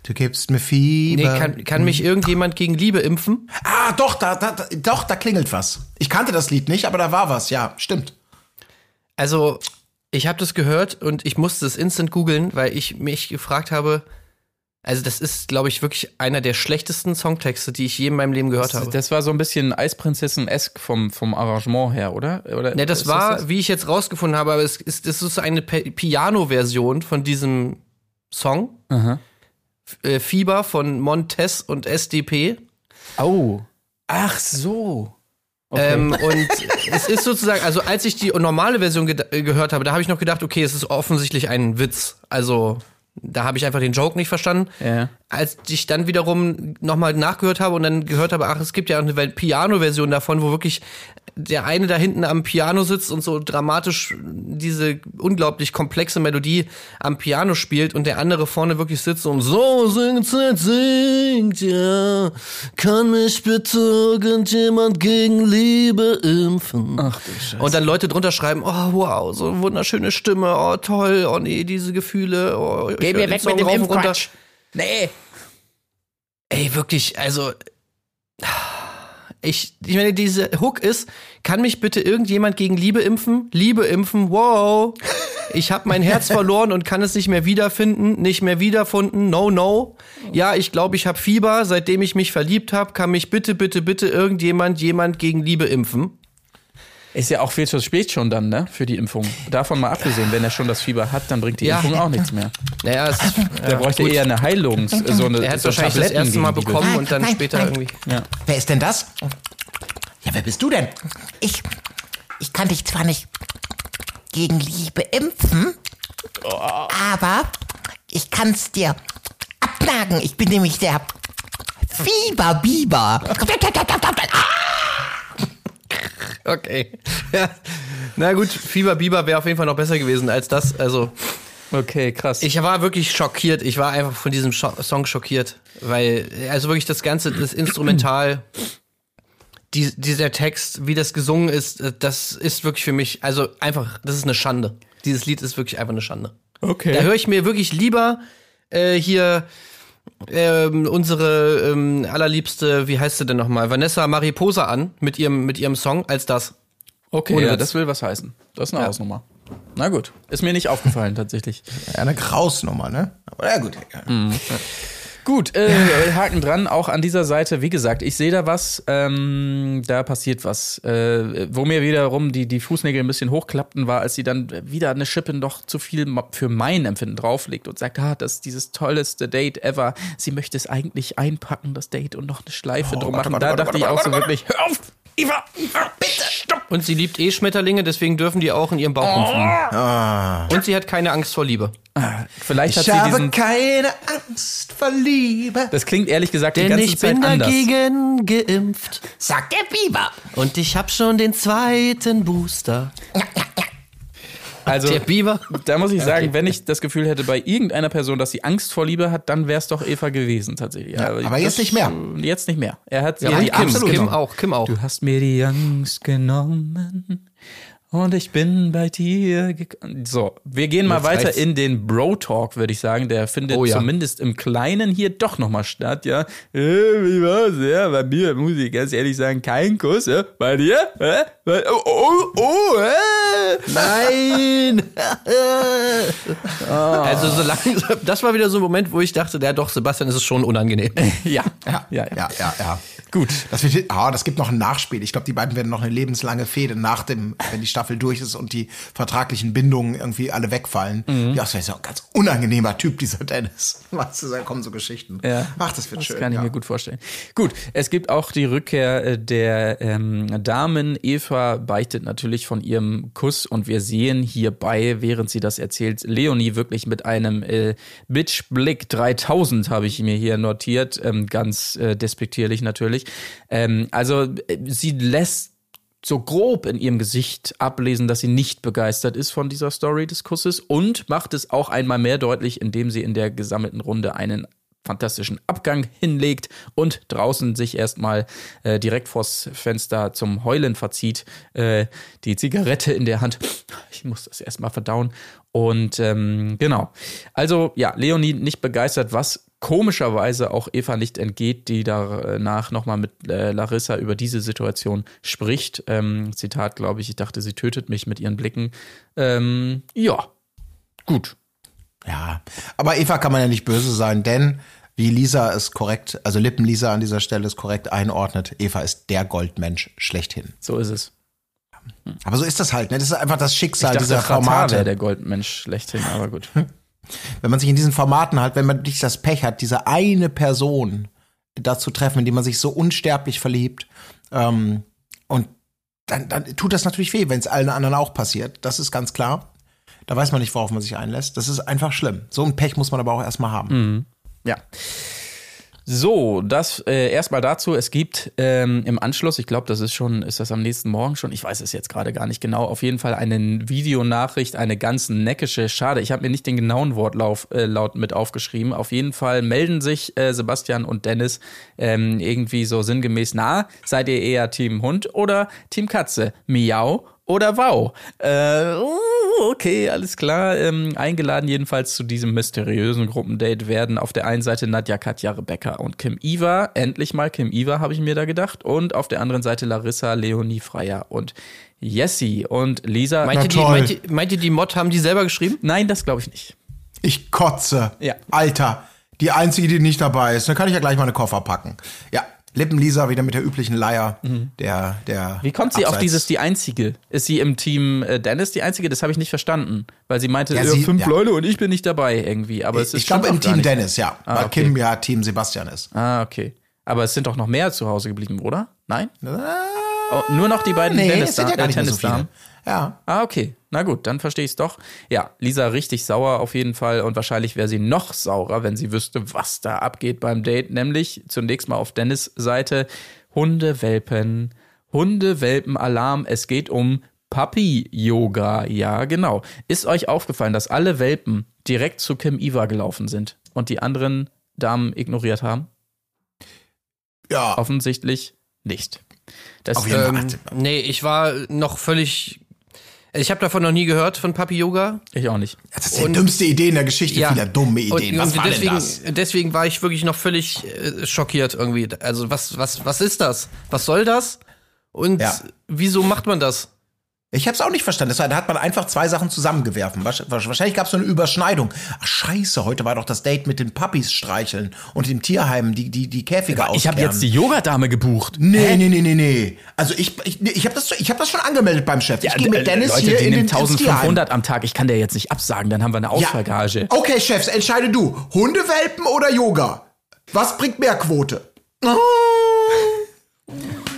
Du gibst mir Fieber. Nee, kann, kann mich irgendjemand gegen Liebe impfen? ah, doch, da, da, da, doch, da klingelt was. Ich kannte das Lied nicht, aber da war was. Ja, stimmt. Also, ich habe das gehört und ich musste es instant googeln, weil ich mich gefragt habe, also das ist, glaube ich, wirklich einer der schlechtesten Songtexte, die ich je in meinem Leben gehört habe. Das war so ein bisschen Eisprinzessin-esk vom, vom Arrangement her, oder? oder Ne, das war, das? wie ich jetzt rausgefunden habe, aber es ist, das ist so eine Piano-Version von diesem Song. Aha. Äh, Fieber von Montez und SDP. Oh. Ach so. Okay. Ähm, und es ist sozusagen, also als ich die normale Version äh, gehört habe, da habe ich noch gedacht, okay, es ist offensichtlich ein Witz. Also da habe ich einfach den Joke nicht verstanden. Ja. Als ich dann wiederum nochmal nachgehört habe und dann gehört habe, ach, es gibt ja auch eine Piano-Version davon, wo wirklich der eine da hinten am Piano sitzt und so dramatisch diese unglaublich komplexe Melodie am Piano spielt und der andere vorne wirklich sitzt und so singt, singt, singt, ja. Kann mich bitte irgendjemand gegen Liebe impfen? Ach du Scheiße. Und dann Leute drunter schreiben, oh wow, so wunderschöne Stimme, oh toll, oh nee, diese Gefühle, oh, ich Geh mir weg Song mit dem rauf und runter. Nee. Ey, wirklich, also ich, ich meine, diese Hook ist, kann mich bitte irgendjemand gegen Liebe impfen? Liebe impfen, wow. Ich habe mein Herz verloren und kann es nicht mehr wiederfinden, nicht mehr wiederfunden, no, no. Ja, ich glaube, ich habe Fieber, seitdem ich mich verliebt habe, kann mich bitte, bitte, bitte irgendjemand, jemand gegen Liebe impfen. Ist ja auch viel zu spät schon dann, ne? Für die Impfung. Davon mal abgesehen, wenn er schon das Fieber hat, dann bringt die Ja. Impfung auch nichts mehr. Naja, es, Der bräuchte eher eine Heilung, so eine er hat so wahrscheinlich das erste Mal bekommen Nein, und dann nein, später nein. irgendwie. Ja. Wer ist denn das? Ja, wer bist du denn? Ich, ich kann dich zwar nicht gegen Liebe impfen, aber ich kann's dir abnagen. Ich bin nämlich der Fieberbiber. Okay. Ja. Na gut, Fieber Biber wäre auf jeden Fall noch besser gewesen als das. Also, Okay, krass. ich war wirklich schockiert. Ich war einfach von diesem Scho Song schockiert. Weil, also wirklich das Ganze, das Instrumental, die, dieser Text, wie das gesungen ist, äh, das ist wirklich für mich, also einfach, das ist eine Schande. Dieses Lied ist wirklich einfach eine Schande. Okay. Da höre ich mir wirklich lieber äh, hier ähm, unsere ähm, allerliebste, wie heißt sie denn nochmal, Vanessa Mariposa an mit ihrem, mit ihrem Song als das. Okay, Ohne ja, Witz. das will was heißen. Das ist eine Ja. Hausnummer. Na gut, ist mir nicht aufgefallen tatsächlich. Ja, eine Grausnummer, ne? Aber ja, gut. egal. Gut, äh, Haken dran, auch an dieser Seite, wie gesagt, ich sehe da was, ähm, da passiert was. Äh, wo mir wiederum die, die Fußnägel ein bisschen hochklappten, war, als sie dann wieder eine Schippe noch zu viel für mein Empfinden drauflegt und sagt, ah, das ist dieses tolleste Date ever. Sie möchte es eigentlich einpacken, das Date, und noch eine Schleife drum warte, machen. warte, da warte, dachte ich warte, auch so wirklich, hör auf, Iva, Iva, bitte, stopp. Und sie liebt eh Schmetterlinge, deswegen dürfen die auch in ihrem Bauch rumfliegen. Und sie hat keine Angst vor Liebe. Vielleicht hat Ich sie habe diesen, keine Angst vor Liebe. das klingt ehrlich gesagt die Denn ganze ich Zeit bin anders. dagegen geimpft. Sagt der Biber. Und ich hab schon den zweiten Booster. Also, Der Biber. Da muss ich sagen, wenn ich das Gefühl hätte bei irgendeiner Person, dass sie Angst vor Liebe hat, dann wäre es doch Eva gewesen tatsächlich. Ja, aber jetzt nicht mehr. Jetzt nicht mehr. Er hat Ja, die Kim, Angst Kim auch, Kim auch. Du hast mir die Angst genommen und ich bin bei dir. So, wir gehen mal Jetzt weiter reicht's. in den Bro Talk, würde ich sagen. Der findet Oh ja. zumindest im Kleinen hier doch nochmal statt, ja. Äh, wie war's? Ja, bei mir muss ich ganz ehrlich sagen, kein Kuss, ja. Bei dir? Hä? Oh, oh, oh, hä? Nein! Also so langsam, das war wieder so ein Moment, wo ich dachte, ja doch, Sebastian, ist es schon unangenehm. Ja, Ja, ja, ja, ja. ja. Gut. Das, wird, ah, das gibt noch ein Nachspiel. Ich glaube, die beiden werden noch eine lebenslange Fehde nach dem, wenn die Staffel durch ist und die vertraglichen Bindungen irgendwie alle wegfallen. Mhm. Ja, das ist ja ein ganz unangenehmer Typ, dieser Dennis. Weißt du, da kommen so Geschichten. Ja. Ach, das wird Das schön. kann ich ja. mir gut vorstellen. Gut, es gibt auch die Rückkehr äh, der ähm, Damen. Eva beichtet natürlich von ihrem Kuss und wir sehen hierbei, während sie das erzählt, Leonie wirklich mit einem äh, Bitch-Blick 3000 habe ich mir hier notiert, ähm, ganz äh, despektierlich natürlich. Ähm, also äh, sie lässt so grob in ihrem Gesicht ablesen, dass sie nicht begeistert ist von dieser Story des Kusses und macht es auch einmal mehr deutlich, indem sie in der gesammelten Runde einen fantastischen Abgang hinlegt und draußen sich erstmal äh, direkt vors Fenster zum Heulen verzieht, äh, die Zigarette in der Hand. Ich muss das erstmal verdauen. Und ähm, genau. Also ja, Leonie nicht begeistert, was komischerweise auch Eva nicht entgeht, die danach nochmal mit äh, Larissa über diese Situation spricht. Ähm, Zitat, glaube ich, ich dachte, sie tötet mich mit ihren Blicken. Ähm, ja, gut. Ja, aber Eva kann man ja nicht böse sein, denn wie Lisa es korrekt, also Lippen-Lisa an dieser Stelle es korrekt einordnet, Eva ist der Goldmensch schlechthin. So ist es. Aber so ist das halt, ne? Das ist einfach das Ich Schicksal dachte, dieser Formate. wäre der Goldmensch schlechthin, aber gut. wenn man sich in diesen Formaten halt, wenn man nicht das Pech hat, diese eine Person da zu treffen, in die man sich so unsterblich verliebt, ähm, und dann, dann tut das natürlich weh, wenn es allen anderen auch passiert. Das ist ganz klar. Da weiß man nicht, worauf man sich einlässt. Das ist einfach schlimm. So ein Pech muss man aber auch erstmal haben. Ja. So, das äh, erstmal dazu. Es gibt ähm, im Anschluss, ich glaube, das ist schon, ist das am nächsten Morgen schon? Ich weiß es jetzt gerade gar nicht genau. Auf jeden Fall eine Videonachricht, eine ganz neckische. Schade, ich habe mir nicht den genauen Wortlauf äh, laut mit aufgeschrieben. Auf jeden Fall melden sich äh, Sebastian und Dennis ähm, irgendwie so sinngemäß: Na, seid ihr eher Team Hund oder Team Katze? Miau oder Wow. Äh, okay, alles klar. Ähm, eingeladen jedenfalls zu diesem mysteriösen Gruppendate werden auf der einen Seite Nadja, Katja, Rebecca und Kim Iva. Endlich mal Kim Iva, habe ich mir da gedacht. Und auf der anderen Seite Larissa, Leonie Freier und Jessie. Und Lisa. Meint ihr, die, meint, ihr, meint ihr, die Mod haben die selber geschrieben? Nein, das glaube ich nicht. Ich kotze. Ja. Alter, die einzige, die nicht dabei ist. Dann kann ich ja gleich meine Koffer packen. Ja, Lippen-Lisa wieder mit der üblichen Leier. Der, der. Mhm. Wie kommt sie auf abseits- dieses die Einzige? Ist sie im Team äh, Dennis die Einzige? Das habe ich nicht verstanden. Weil sie meinte, Ja, äh, sie- fünf ja. Leute und ich bin nicht dabei irgendwie. Aber es ist Ich glaube im Team nicht- Dennis, ja. Ah, weil okay. Kim ja Team Sebastian ist. Ah, okay. Aber es sind doch noch mehr zu Hause geblieben, oder? Nein? Oh, nur noch die beiden Nee, Tennis es sind ja nicht mehr so. Ja. Ah, okay. Na gut, dann verstehe ich es doch. Ja, Lisa richtig sauer auf jeden Fall und wahrscheinlich wäre sie noch saurer, wenn sie wüsste, was da abgeht beim Date. Nämlich zunächst mal auf Dennis Seite Hundewelpen, Hundewelpen-Alarm. Es geht um Papi-Yoga. Ja, genau. Ist euch aufgefallen, dass alle Welpen direkt zu Kim Iva gelaufen sind und die anderen Damen ignoriert haben? Ja. Offensichtlich nicht. Das, Auf jeden Fall. Ähm, nee, ich war noch völlig. Ich habe davon noch nie gehört von Papi Yoga. ich auch nicht. Das ist die dümmste Idee in der Geschichte vieler dumme Ideen. Und, Was und war deswegen, denn das? deswegen war ich wirklich noch völlig äh, schockiert irgendwie. Also was, was, was ist das? Was soll das? Und Ja. wieso macht man das? Ich habe es auch nicht verstanden. Das war, da hat man einfach zwei Sachen zusammengewerfen. Wahrscheinlich gab es so eine Überschneidung. Ach scheiße, heute war doch das Date mit den Puppies streicheln und im Tierheim die, die, die Käfige Ich habe jetzt die Yogadame gebucht. Nee, nee, nee, nee, nee. Also ich, ich, ich habe das, ich hab das schon angemeldet beim Chef. Ich gehe äh, mit Dennis Leute, hier die in den nimmt ins Tierheim. 1500 am Tag. Ich kann der jetzt nicht absagen, dann haben wir eine Ausfallgage. Okay, Chefs, entscheide du. Hundewelpen oder Yoga? Was bringt mehr Quote?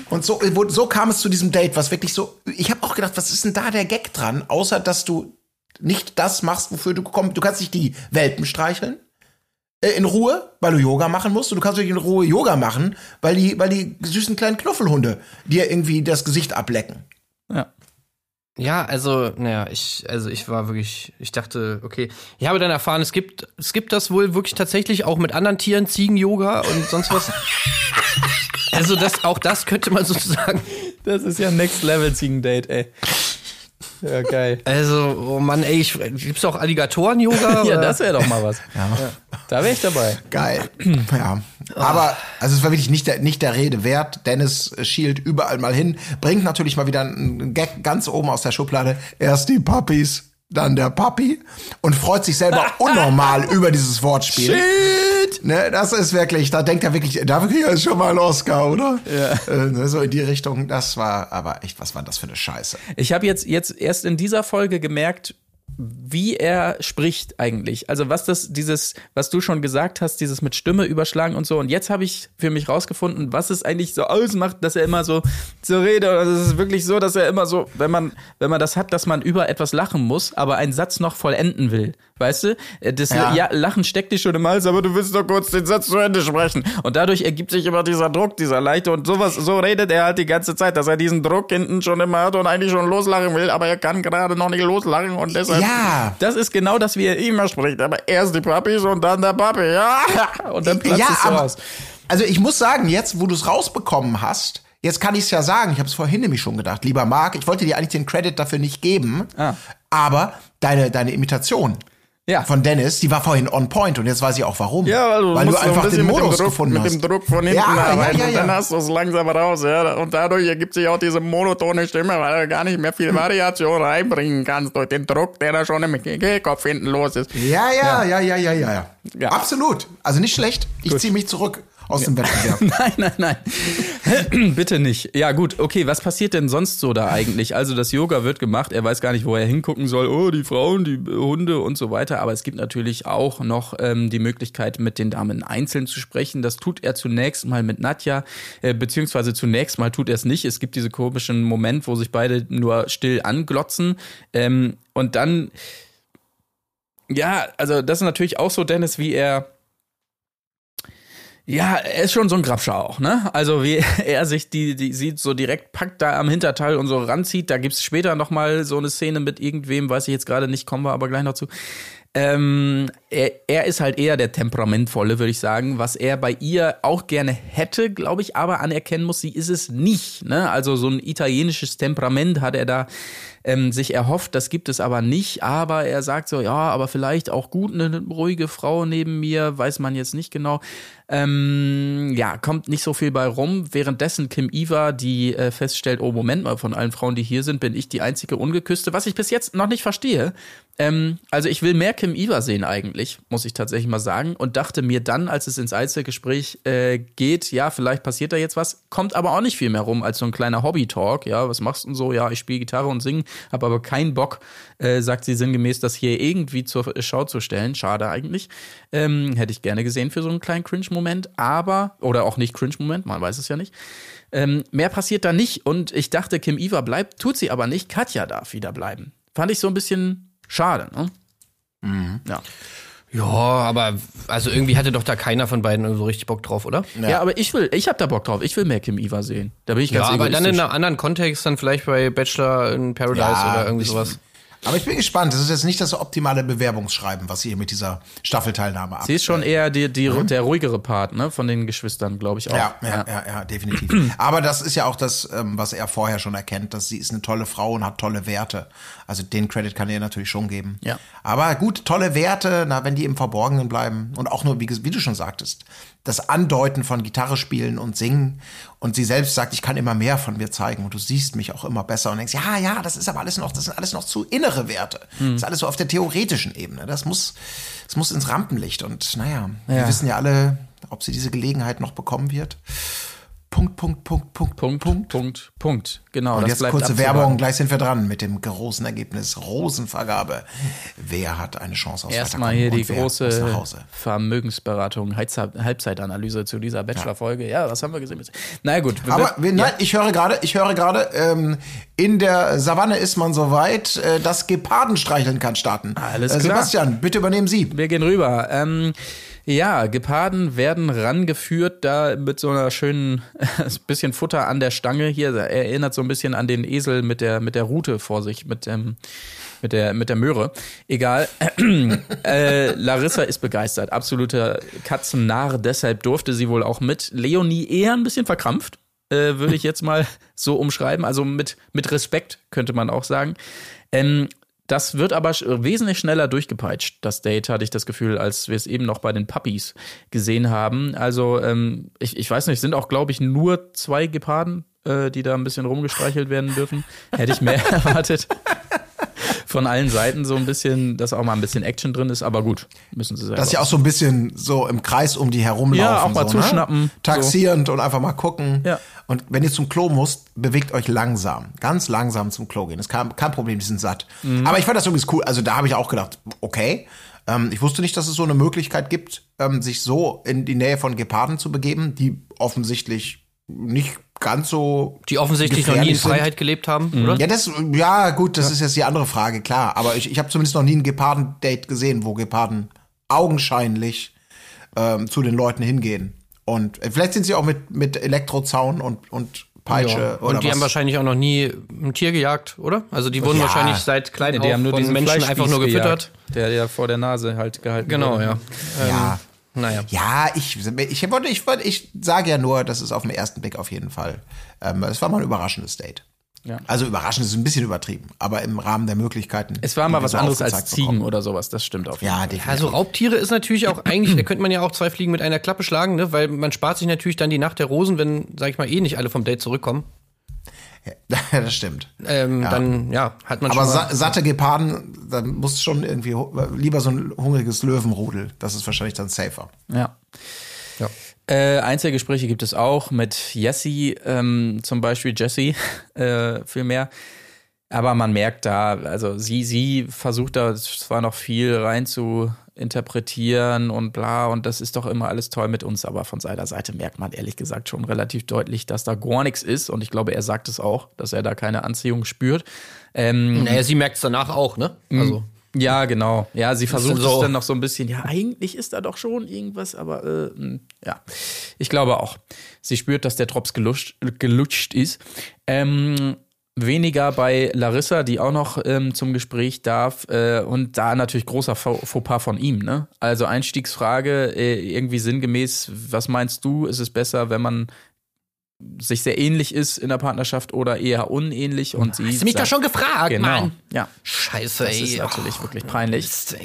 Und so, wo- so kam es zu diesem Date, was wirklich so. Ich habe auch gedacht, was ist denn da der Gag dran, außer dass du nicht das machst, wofür du kommst. Du kannst nicht die Welpen streicheln äh, in Ruhe, weil du Yoga machen musst. Und du kannst nicht in Ruhe Yoga machen, weil die, weil die süßen kleinen Knuffelhunde dir irgendwie das Gesicht ablecken. Ja. Ja, also, naja, ich, also ich war wirklich, ich dachte, okay. Ich habe dann erfahren, es gibt, es gibt das wohl wirklich tatsächlich auch mit anderen Tieren, Ziegen-Yoga und sonst was. also das, auch das könnte man sozusagen. Das ist ja Next Level Ziegen-Date, ey. Ja, geil. Also, oh Mann, ey, ich, gibt's auch Alligatoren-Yoga? Ja, das wäre doch mal was. Ja. Da wäre ich dabei. Geil. Ja. Aber, also es war wirklich nicht der, nicht der Rede wert. Dennis schielt überall mal hin, bringt natürlich mal wieder einen Gag ganz oben aus der Schublade. Erst die Puppies, dann der Papi und freut sich selber unnormal über dieses Wortspiel. Shit! Ne, das ist wirklich, da denkt er wirklich, da ich jetzt schon mal einen Oscar, oder? Ja. Äh, ne, so in die Richtung, das war aber echt, was war das für eine Scheiße? Ich habe jetzt, jetzt erst in dieser Folge gemerkt, wie er spricht eigentlich. Also was das, dieses, was du schon gesagt hast, dieses mit Stimme überschlagen und so. Und jetzt habe ich für mich rausgefunden, was es eigentlich so ausmacht, dass er immer so, so redet. Und es ist wirklich so, dass er immer so, wenn man, wenn man das hat, dass man über etwas lachen muss, aber einen Satz noch vollenden will. Weißt du? Äh, Das Ja. ja. Lachen steckt dir schon im Hals, aber du willst doch kurz den Satz zu Ende sprechen. Und dadurch ergibt sich immer dieser Druck, dieser leichte und sowas, so redet er halt die ganze Zeit, dass er diesen Druck hinten schon immer hat und eigentlich schon loslachen will, aber er kann gerade noch nicht loslachen und deshalb. Ja. Das ist genau das, wie er immer spricht. Aber erst die Puppies und dann der Papi, ja. Und dann platzt es so aus. also ich muss sagen, jetzt, wo du es rausbekommen hast, jetzt kann ich es ja sagen, ich habe es vorhin nämlich schon gedacht, lieber Marc, ich wollte dir eigentlich den Credit dafür nicht geben, Ah. aber deine, deine Imitation Ja. von Dennis, die war vorhin on point und jetzt weiß ich auch warum. Ja, weil du, weil du ein einfach bisschen den Modus mit dem Druck, gefunden mit hast. dem Druck von hinten Ja, ja, arbeiten ja, und ja. dann hast du es langsam raus, ja. Und dadurch ergibt sich auch diese monotone Stimme, weil du gar nicht mehr viel Variation reinbringen kannst durch den Druck, der da schon im Kehlkopf hinten los ist. Ja, ja, ja, ja, ja, ja, ja. Ja. Absolut. Also nicht schlecht. Ich ziehe mich zurück aus dem Wettbewerb. Nein, nein, nein. Bitte nicht. Ja, gut, okay, was passiert denn sonst so da eigentlich? Also das Yoga wird gemacht, er weiß gar nicht, wo er hingucken soll. Oh, die Frauen, die Hunde und so weiter. Aber es gibt natürlich auch noch ähm, die Möglichkeit, mit den Damen einzeln zu sprechen. Das tut er zunächst mal mit Nadja, äh, beziehungsweise zunächst mal tut er es nicht. Es gibt diese komischen Moment, wo sich beide nur still anglotzen. Ähm, und dann, ja, also das ist natürlich auch so, Dennis, wie er ja, er ist schon so ein Grabscher auch, ne? Also wie er sich die, die sieht so direkt packt da am Hinterteil und so ranzieht. Da gibt's später noch mal so eine Szene mit irgendwem, weiß ich jetzt gerade nicht, kommen wir aber gleich noch zu. Ähm, er, er ist halt eher der temperamentvolle, würde ich sagen, was er bei ihr auch gerne hätte, glaube ich, aber anerkennen muss, sie ist es nicht. Ne? Also so ein italienisches Temperament hat er da ähm, sich erhofft, das gibt es aber nicht. Aber er sagt so, ja, aber vielleicht auch gut eine ruhige Frau neben mir, weiß man jetzt nicht genau. Ähm, ja, kommt nicht so viel bei rum. Währenddessen Kim Iva, die äh, feststellt, oh Moment mal, von allen Frauen, die hier sind, bin ich die einzige Ungeküsste, was ich bis jetzt noch nicht verstehe. Ähm, also ich will mehr Kim Iva sehen eigentlich, muss ich tatsächlich mal sagen. Und dachte mir dann, als es ins Einzelgespräch äh, geht, ja, vielleicht passiert da jetzt was, kommt aber auch nicht viel mehr rum als so ein kleiner Hobby-Talk. Ja, was machst du denn so? Ja, ich spiele Gitarre und singe, habe aber keinen Bock, äh, sagt sie sinngemäß, das hier irgendwie zur Schau zu stellen. Schade eigentlich. Ähm, hätte ich gerne gesehen für so einen kleinen Cringe-Moment, aber, oder auch nicht Cringe-Moment, man weiß es ja nicht. Ähm, mehr passiert da nicht und ich dachte, Kim Iva bleibt, tut sie aber nicht. Katja darf wieder bleiben. Fand ich so ein bisschen schade, ne? Ja. Ja, aber also irgendwie hatte doch da keiner von beiden so richtig Bock drauf, oder? ja. aber ich will, ich hab da Bock drauf. Ich will mehr Kim Iva sehen. Da bin ich Ja, ganz aber dann in einem anderen Kontext, dann vielleicht bei Bachelor in Paradise Ja, oder irgendwie ich- sowas. Aber ich bin gespannt. Das ist jetzt nicht das optimale Bewerbungsschreiben, was sie hier mit dieser Staffelteilnahme ab. Sie ist schon eher die, die, der ruhigere Part, ne, von den Geschwistern, glaube ich auch. Ja, ja, ja, ja, definitiv. Aber das ist ja auch das, ähm, was er vorher schon erkennt, dass sie ist eine tolle Frau und hat tolle Werte. Also den Credit kann er natürlich schon geben. Ja. Aber gut, tolle Werte, na, wenn die im Verborgenen bleiben und auch nur, wie, wie du schon sagtest, das Andeuten von Gitarre spielen und singen und sie selbst sagt, ich kann immer mehr von mir zeigen und du siehst mich auch immer besser und denkst, ja, ja, das ist aber alles noch, das sind alles noch zu innere Werte. Das ist alles so auf der theoretischen Ebene. Das muss, das muss ins Rampenlicht und naja, wir Ja. wissen ja alle, ob sie diese Gelegenheit noch bekommen wird. Punkt, Punkt, Punkt, Punkt, Punkt, Punkt, Punkt, Punkt. Genau, und jetzt kurze abzuwarten. Werbung, gleich sind wir dran mit dem großen Ergebnis Rosenvergabe. Wer hat eine Chance aufs Erstmal hier die große? Vermögensberatung, Halbzeit- Halbzeitanalyse zu dieser Bachelor-Folge. Ja. was haben wir gesehen? Na gut. wir- Aber wir, nein, ich höre gerade, ich höre gerade, ähm, in der Savanne ist man so weit, äh, dass Geparden streicheln kann starten. Alles äh, klar. Sebastian, bitte übernehmen Sie. Wir gehen rüber. Ähm, ja, Geparden werden rangeführt, da mit so einer schönen bisschen Futter an der Stange. Hier erinnert so ein bisschen an den Esel mit der, mit der Rute vor sich, mit dem, mit der, mit der Möhre. Egal. äh, Larissa ist begeistert. Absoluter Katzennarr. Deshalb durfte sie wohl auch mit. Leonie eher ein bisschen verkrampft. Äh, würde ich jetzt mal so umschreiben. Also mit, mit Respekt könnte man auch sagen. Ähm, das wird aber wesentlich schneller durchgepeitscht, das Date, hatte ich das Gefühl, als wir es eben noch bei den Puppies gesehen haben. Also, ähm, ich, ich weiß nicht, sind auch, glaube ich, nur zwei Geparden, äh, die da ein bisschen rumgestreichelt werden dürfen. Hätte ich mehr erwartet. Von allen Seiten so ein bisschen, dass auch mal ein bisschen Action drin ist, aber gut, müssen sie selber. Dass sie auch so ein bisschen so im Kreis um die herumlaufen. Ja, auch mal so, zuschnappen, Ne? Taxierend und einfach mal gucken. Ja. Und wenn ihr zum Klo musst, bewegt euch langsam. Ganz langsam zum Klo gehen. Das ist kein, kein Problem, die sind satt. Mhm. Aber ich fand das übrigens cool. Also da habe ich auch gedacht, okay. Ähm, ich wusste nicht, dass es so eine Möglichkeit gibt, ähm, sich so in die Nähe von Geparden zu begeben, die offensichtlich nicht ganz so Die offensichtlich noch nie in sind. Freiheit gelebt haben, oder? Ja, das, ja, gut, das ist jetzt die andere Frage, klar. Aber ich, ich habe zumindest noch nie ein Geparden-Date gesehen, wo Geparden augenscheinlich ähm, zu den Leuten hingehen. Und äh, vielleicht sind sie auch mit, mit Elektrozaun und, und Peitsche Ja. oder Und die was. haben wahrscheinlich auch noch nie ein Tier gejagt, oder? Also die wurden Ja. wahrscheinlich seit klein Nee, die auf haben nur von diesen Menschen einfach nur gefüttert. gejagt, Der ja vor der Nase halt gehalten Genau, wurde. ja. ja. Naja. Ja, ich, ich, wollte, ich, wollte, ich sage ja nur, das ist auf den ersten Blick auf jeden Fall. Ähm, es war mal ein überraschendes Date. Ja. Also überraschend ist ein bisschen übertrieben, aber im Rahmen der Möglichkeiten. Es war mal was anderes als Ziegen bekommen. oder sowas, das stimmt auf jeden Ja, Fall. definitiv. Also Raubtiere ist natürlich auch eigentlich, da könnte man ja auch zwei Fliegen mit einer Klappe schlagen, ne? weil man spart sich natürlich dann die Nacht der Rosen, wenn, sag ich mal, eh nicht alle vom Date zurückkommen. das stimmt. Ähm, Dann, ja, hat man Aber schon sa satte Geparden, dann muss schon irgendwie lieber so ein hungriges Löwenrudel. Das ist wahrscheinlich dann safer. Ja. Ja. Äh, Einzelgespräche gibt es auch mit Jessie, ähm, zum Beispiel Jessie, äh, viel mehr. Aber man merkt da, also sie, sie versucht da zwar noch viel rein zu interpretieren und bla, und das ist doch immer alles toll mit uns, aber von seiner Seite merkt man ehrlich gesagt schon relativ deutlich, dass da gar nichts ist. Und ich glaube, er sagt es auch, dass er da keine Anziehung spürt. Ähm, naja, sie merkt es danach auch, ne? Also, ja, genau. Ja, sie versucht so- es dann noch so ein bisschen. Ja, eigentlich ist da doch schon irgendwas, aber äh, mh, ja, ich glaube auch. Sie spürt, dass der Drops gelutscht, gelutscht ist. Ähm, weniger bei Larissa, die auch noch ähm, zum Gespräch darf. Äh, und da natürlich großer Fau- Fauxpas von ihm. Ne? Also Einstiegsfrage, äh, irgendwie sinngemäß, was meinst du, ist es besser, wenn man sich sehr ähnlich ist in der Partnerschaft oder eher unähnlich? Und sie hast du mich doch sagt- schon gefragt, Genau. Mann. Ja. Scheiße, Das ey. ist natürlich wirklich peinlich. Mist.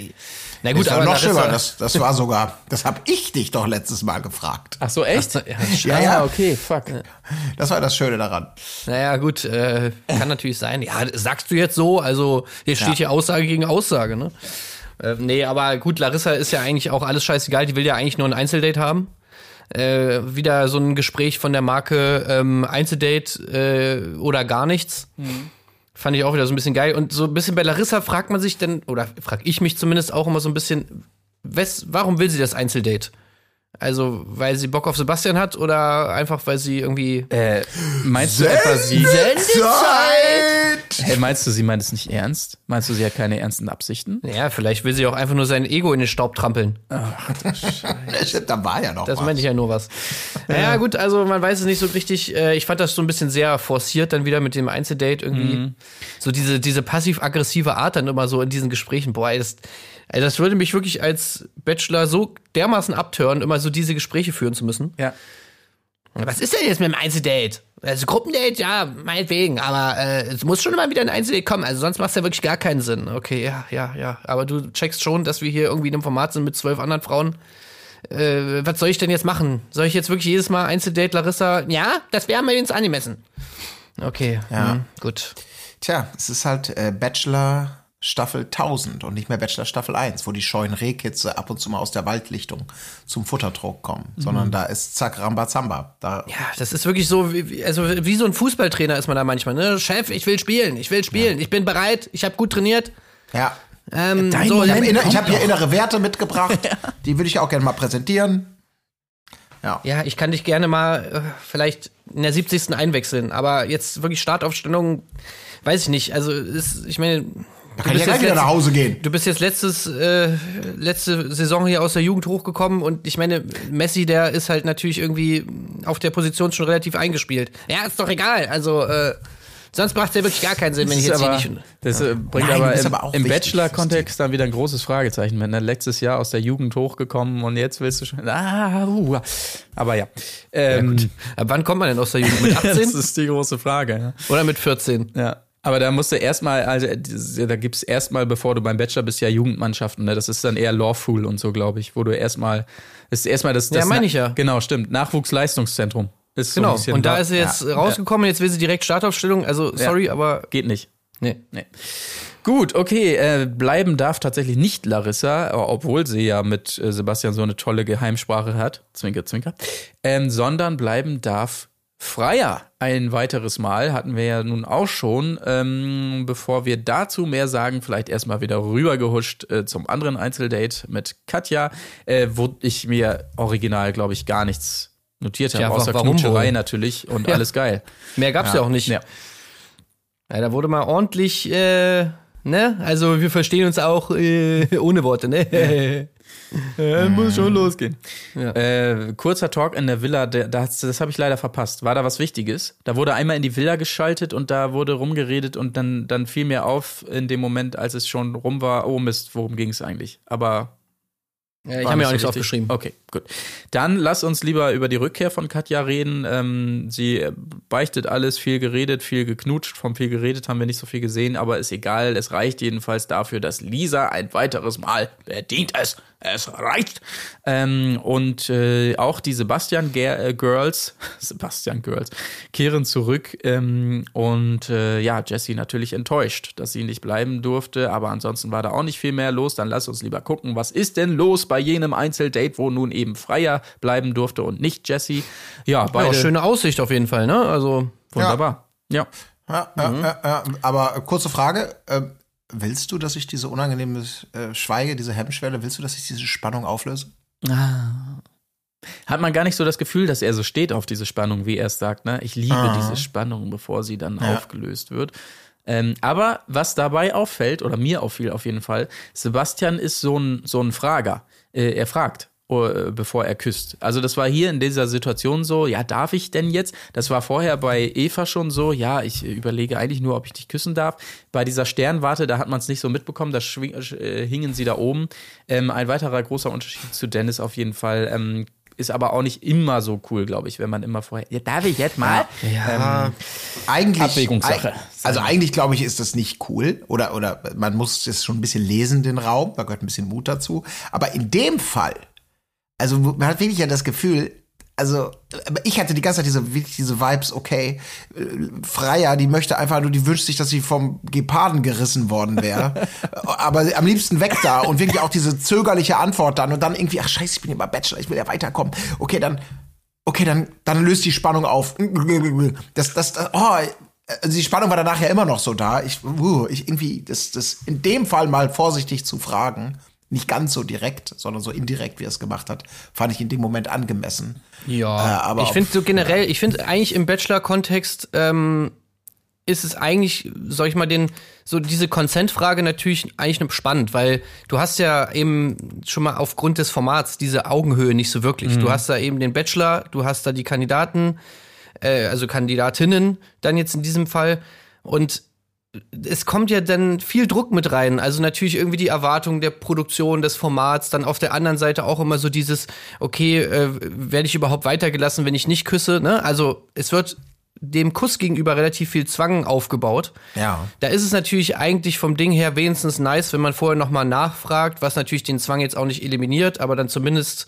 Na Gut, das aber noch schlimmer. Das, das war sogar, das habe ich dich doch letztes Mal gefragt. Ach so, echt? Ja, Ja, ja. Ah, okay, fuck. Das war das Schöne daran. Naja, gut, äh, kann natürlich sein. Ja, sagst du jetzt so, also hier steht hier Aussage gegen Aussage, ne? Äh, nee, aber gut, Larissa ist ja eigentlich auch alles scheißegal, die will ja eigentlich nur ein Einzeldate haben. Äh, wieder so ein Gespräch von der Marke ähm, Einzeldate äh, oder gar nichts. Fand ich auch wieder so ein bisschen geil. Und so ein bisschen bei Larissa fragt man sich dann, oder frag ich mich zumindest auch immer so ein bisschen, wes, warum will sie das Einzeldate? Also, weil sie Bock auf Sebastian hat oder einfach, weil sie irgendwie Äh, meinst du etwa sie? Zeit! Hey, meinst du, sie meint es nicht ernst? Meinst du, sie hat keine ernsten Absichten? Ja, vielleicht will sie auch einfach nur sein Ego in den Staub trampeln. da war ja noch Das was. meinte ich ja nur was. Ja, gut, also man weiß es nicht so richtig. Äh, Ich fand das so ein bisschen sehr forciert dann wieder mit dem Einzeldate irgendwie. So diese, diese passiv-aggressive Art dann immer so in diesen Gesprächen. Boah, ey, das, ey, das würde mich wirklich als Bachelor so dermaßen abtören, immer so diese Gespräche führen zu müssen. Ja. Was ist denn jetzt mit dem Einzeldate? Also Gruppendate, ja, meinetwegen, aber äh, es muss schon immer wieder ein Einzeldate kommen, also sonst macht es ja wirklich gar keinen Sinn. Okay, ja, ja, ja. Aber du checkst schon, dass wir hier irgendwie in einem Format sind mit zwölf anderen Frauen. Äh, was soll ich denn jetzt machen? Soll ich jetzt wirklich jedes Mal Einzeldate Larissa? Ja, das wäre mir jetzt angemessen. Okay, Ja. hm, gut. Tja, es ist halt äh, Bachelor Staffel 1000 und nicht mehr Bachelor Staffel 1, wo die scheuen Rehkitze ab und zu mal aus der Waldlichtung zum Futterdruck kommen, sondern da ist zack Rambazamba. Da, Ja, das ist wirklich so, wie, also wie so ein Fußballtrainer ist man da manchmal, ne? Chef, ich will spielen, ich will spielen, ich bin bereit, ich habe gut trainiert. ja. Ähm, Dein so, Ich habe hab hier innere Werte mitgebracht, die würde ich auch gerne mal präsentieren. Ja, ich kann dich gerne mal äh, vielleicht in der 70. einwechseln, aber jetzt wirklich Startaufstellung, weiß ich nicht. Also ist, ich meine, Da kann ich ja gleich wieder nach Hause gehen. Du bist jetzt letztes, äh, letzte Saison hier aus der Jugend hochgekommen und ich meine, Messi, der ist halt natürlich irgendwie auf der Position schon relativ eingespielt. Ja, ist doch egal. Also, äh, sonst macht es ja wirklich gar keinen Sinn, wenn ich jetzt ist hier aber, nicht. das äh, bringt Nein, aber im, aber auch im Bachelor-Kontext dann wieder ein großes Fragezeichen. Wenn er letztes Jahr aus der Jugend hochgekommen und jetzt willst du schon. Ah, uh, aber ja. Ähm, Ab wann kommt man denn aus der Jugend? Mit 18 das ist die große Frage. Ja. oder mit 14? Ja. Aber da musst du erstmal, also äh, da gibt's erstmal, bevor du beim Bachelor bist, ja Jugendmannschaften, ne? Das ist dann eher Lawful und so, glaube ich, wo du erstmal, das ist erstmal das, das Ja, meine ich ja. Genau, stimmt. Nachwuchsleistungszentrum. Ist so Genau. bisschen Und da ist er jetzt rausgekommen, jetzt will sie direkt Startaufstellung. Also, sorry, aber Geht nicht. nee. Nee. Gut, okay, äh, bleiben darf tatsächlich nicht Larissa, obwohl sie ja mit äh, Sebastian so eine tolle Geheimsprache hat, zwinker, zwinker, ähm, sondern bleiben darf Freier ein weiteres Mal, hatten wir ja nun auch schon. Ähm, bevor wir dazu mehr sagen, vielleicht erstmal wieder rübergehuscht äh, zum anderen Einzeldate mit Katja, äh, wo ich mir original, glaube ich, gar nichts notiert habe, wa- außer warum Knutscherei wohl? natürlich und Ja. alles geil. Mehr gab's ja, auch nicht. Ja. Ja, da wurde mal ordentlich, äh, ne? Also wir verstehen uns auch äh, ohne Worte, ne? Äh, muss schon losgehen. Ja. Äh, kurzer Talk in der Villa, der, das, das habe ich leider verpasst. War da was Wichtiges? Da wurde einmal in die Villa geschaltet und da wurde rumgeredet und dann, dann fiel mir auf in dem Moment, als es schon rum war, oh Mist, worum ging es eigentlich? Aber Ja, ich habe mir auch nichts richtig. aufgeschrieben. Okay, gut. Dann lass uns lieber über die Rückkehr von Katja reden. Ähm, sie äh, beichtet alles, viel geredet, viel geknutscht. Vom viel geredet haben wir nicht so viel gesehen, aber ist egal. Es reicht jedenfalls dafür, dass Lisa ein weiteres Mal verdient es. Es reicht. Ähm, und äh, auch die Sebastian Ger äh, Girls, Sebastian Girls, kehren zurück. Ähm, und äh, ja, Jessie natürlich enttäuscht, dass sie nicht bleiben durfte. Aber ansonsten war da auch nicht viel mehr los. Dann lass uns lieber gucken, was ist denn los bei jenem Einzeldate, wo nun eben Freier bleiben durfte und nicht Jessie. Ja, Ja, beide schöne Aussicht auf jeden Fall, ne? Also, wunderbar. Ja. Ja, ja, ja, ja. Aber äh, kurze Frage. Äh, willst du, dass ich diese unangenehme äh, Schweige, diese Hemmschwelle, willst du, dass ich diese Spannung auflöse? Hat man gar nicht so das Gefühl, dass er so steht auf diese Spannung, wie er es sagt. Ne? Ich liebe diese Spannung, bevor sie dann aufgelöst wird. Ähm, aber was dabei auffällt, oder mir auffiel auf jeden Fall, Sebastian ist so ein, so ein Frager. Äh, er fragt, äh, bevor er küsst. Also das war hier in dieser Situation so, ja, darf ich denn jetzt? Das war vorher bei Eva schon so, ja, ich überlege eigentlich nur, ob ich dich küssen darf. Bei dieser Sternwarte, da hat man es nicht so mitbekommen, da äh, hingen sie da oben. Ähm, ein weiterer großer Unterschied zu Dennis auf jeden Fall. Ähm, ist aber auch nicht immer so cool, glaube ich, wenn man immer vorher, ja, darf ich jetzt mal? Ja. eigentlich. Abwägungssache. Also eigentlich glaube ich, ist das nicht cool. Oder, oder man muss es schon ein bisschen lesen, den Raum. Da gehört ein bisschen Mut dazu. Aber in dem Fall, also man hat wirklich ja das Gefühl, also ich hatte die ganze Zeit diese, wirklich diese Vibes, okay, Freier, die möchte einfach nur, die wünscht sich, dass sie vom Geparden gerissen worden wäre. aber am liebsten weg da und wirklich auch diese zögerliche Antwort dann und dann irgendwie, ach scheiße, ich bin immer Bachelor, ich will ja weiterkommen. Okay, dann, okay, dann, dann löst die Spannung auf. Das, das, das oh, also die Spannung war danach ja immer noch so da. Ich, uh, ich irgendwie, das, das in dem Fall mal vorsichtig zu fragen, nicht ganz so direkt, sondern so indirekt, wie er es gemacht hat, fand ich in dem Moment angemessen. ja. Äh, aber ich finde so generell, ich finde eigentlich im Bachelor-Kontext, ähm, ist es eigentlich, soll ich mal den, so diese Consent-Frage natürlich eigentlich nur spannend, weil du hast ja eben schon mal aufgrund des Formats diese Augenhöhe nicht so wirklich. Du hast da eben den Bachelor, du hast da die Kandidaten, äh, also Kandidatinnen dann jetzt in diesem Fall und es kommt ja dann viel Druck mit rein. Also natürlich irgendwie die Erwartung der Produktion, des Formats, dann auf der anderen Seite auch immer so dieses, okay, äh, werde ich überhaupt weitergelassen, wenn ich nicht küsse? Ne? Also es wird dem Kuss gegenüber relativ viel Zwang aufgebaut. Ja. Da ist es natürlich eigentlich vom Ding her wenigstens nice, wenn man vorher nochmal nachfragt, was natürlich den Zwang jetzt auch nicht eliminiert, aber dann zumindest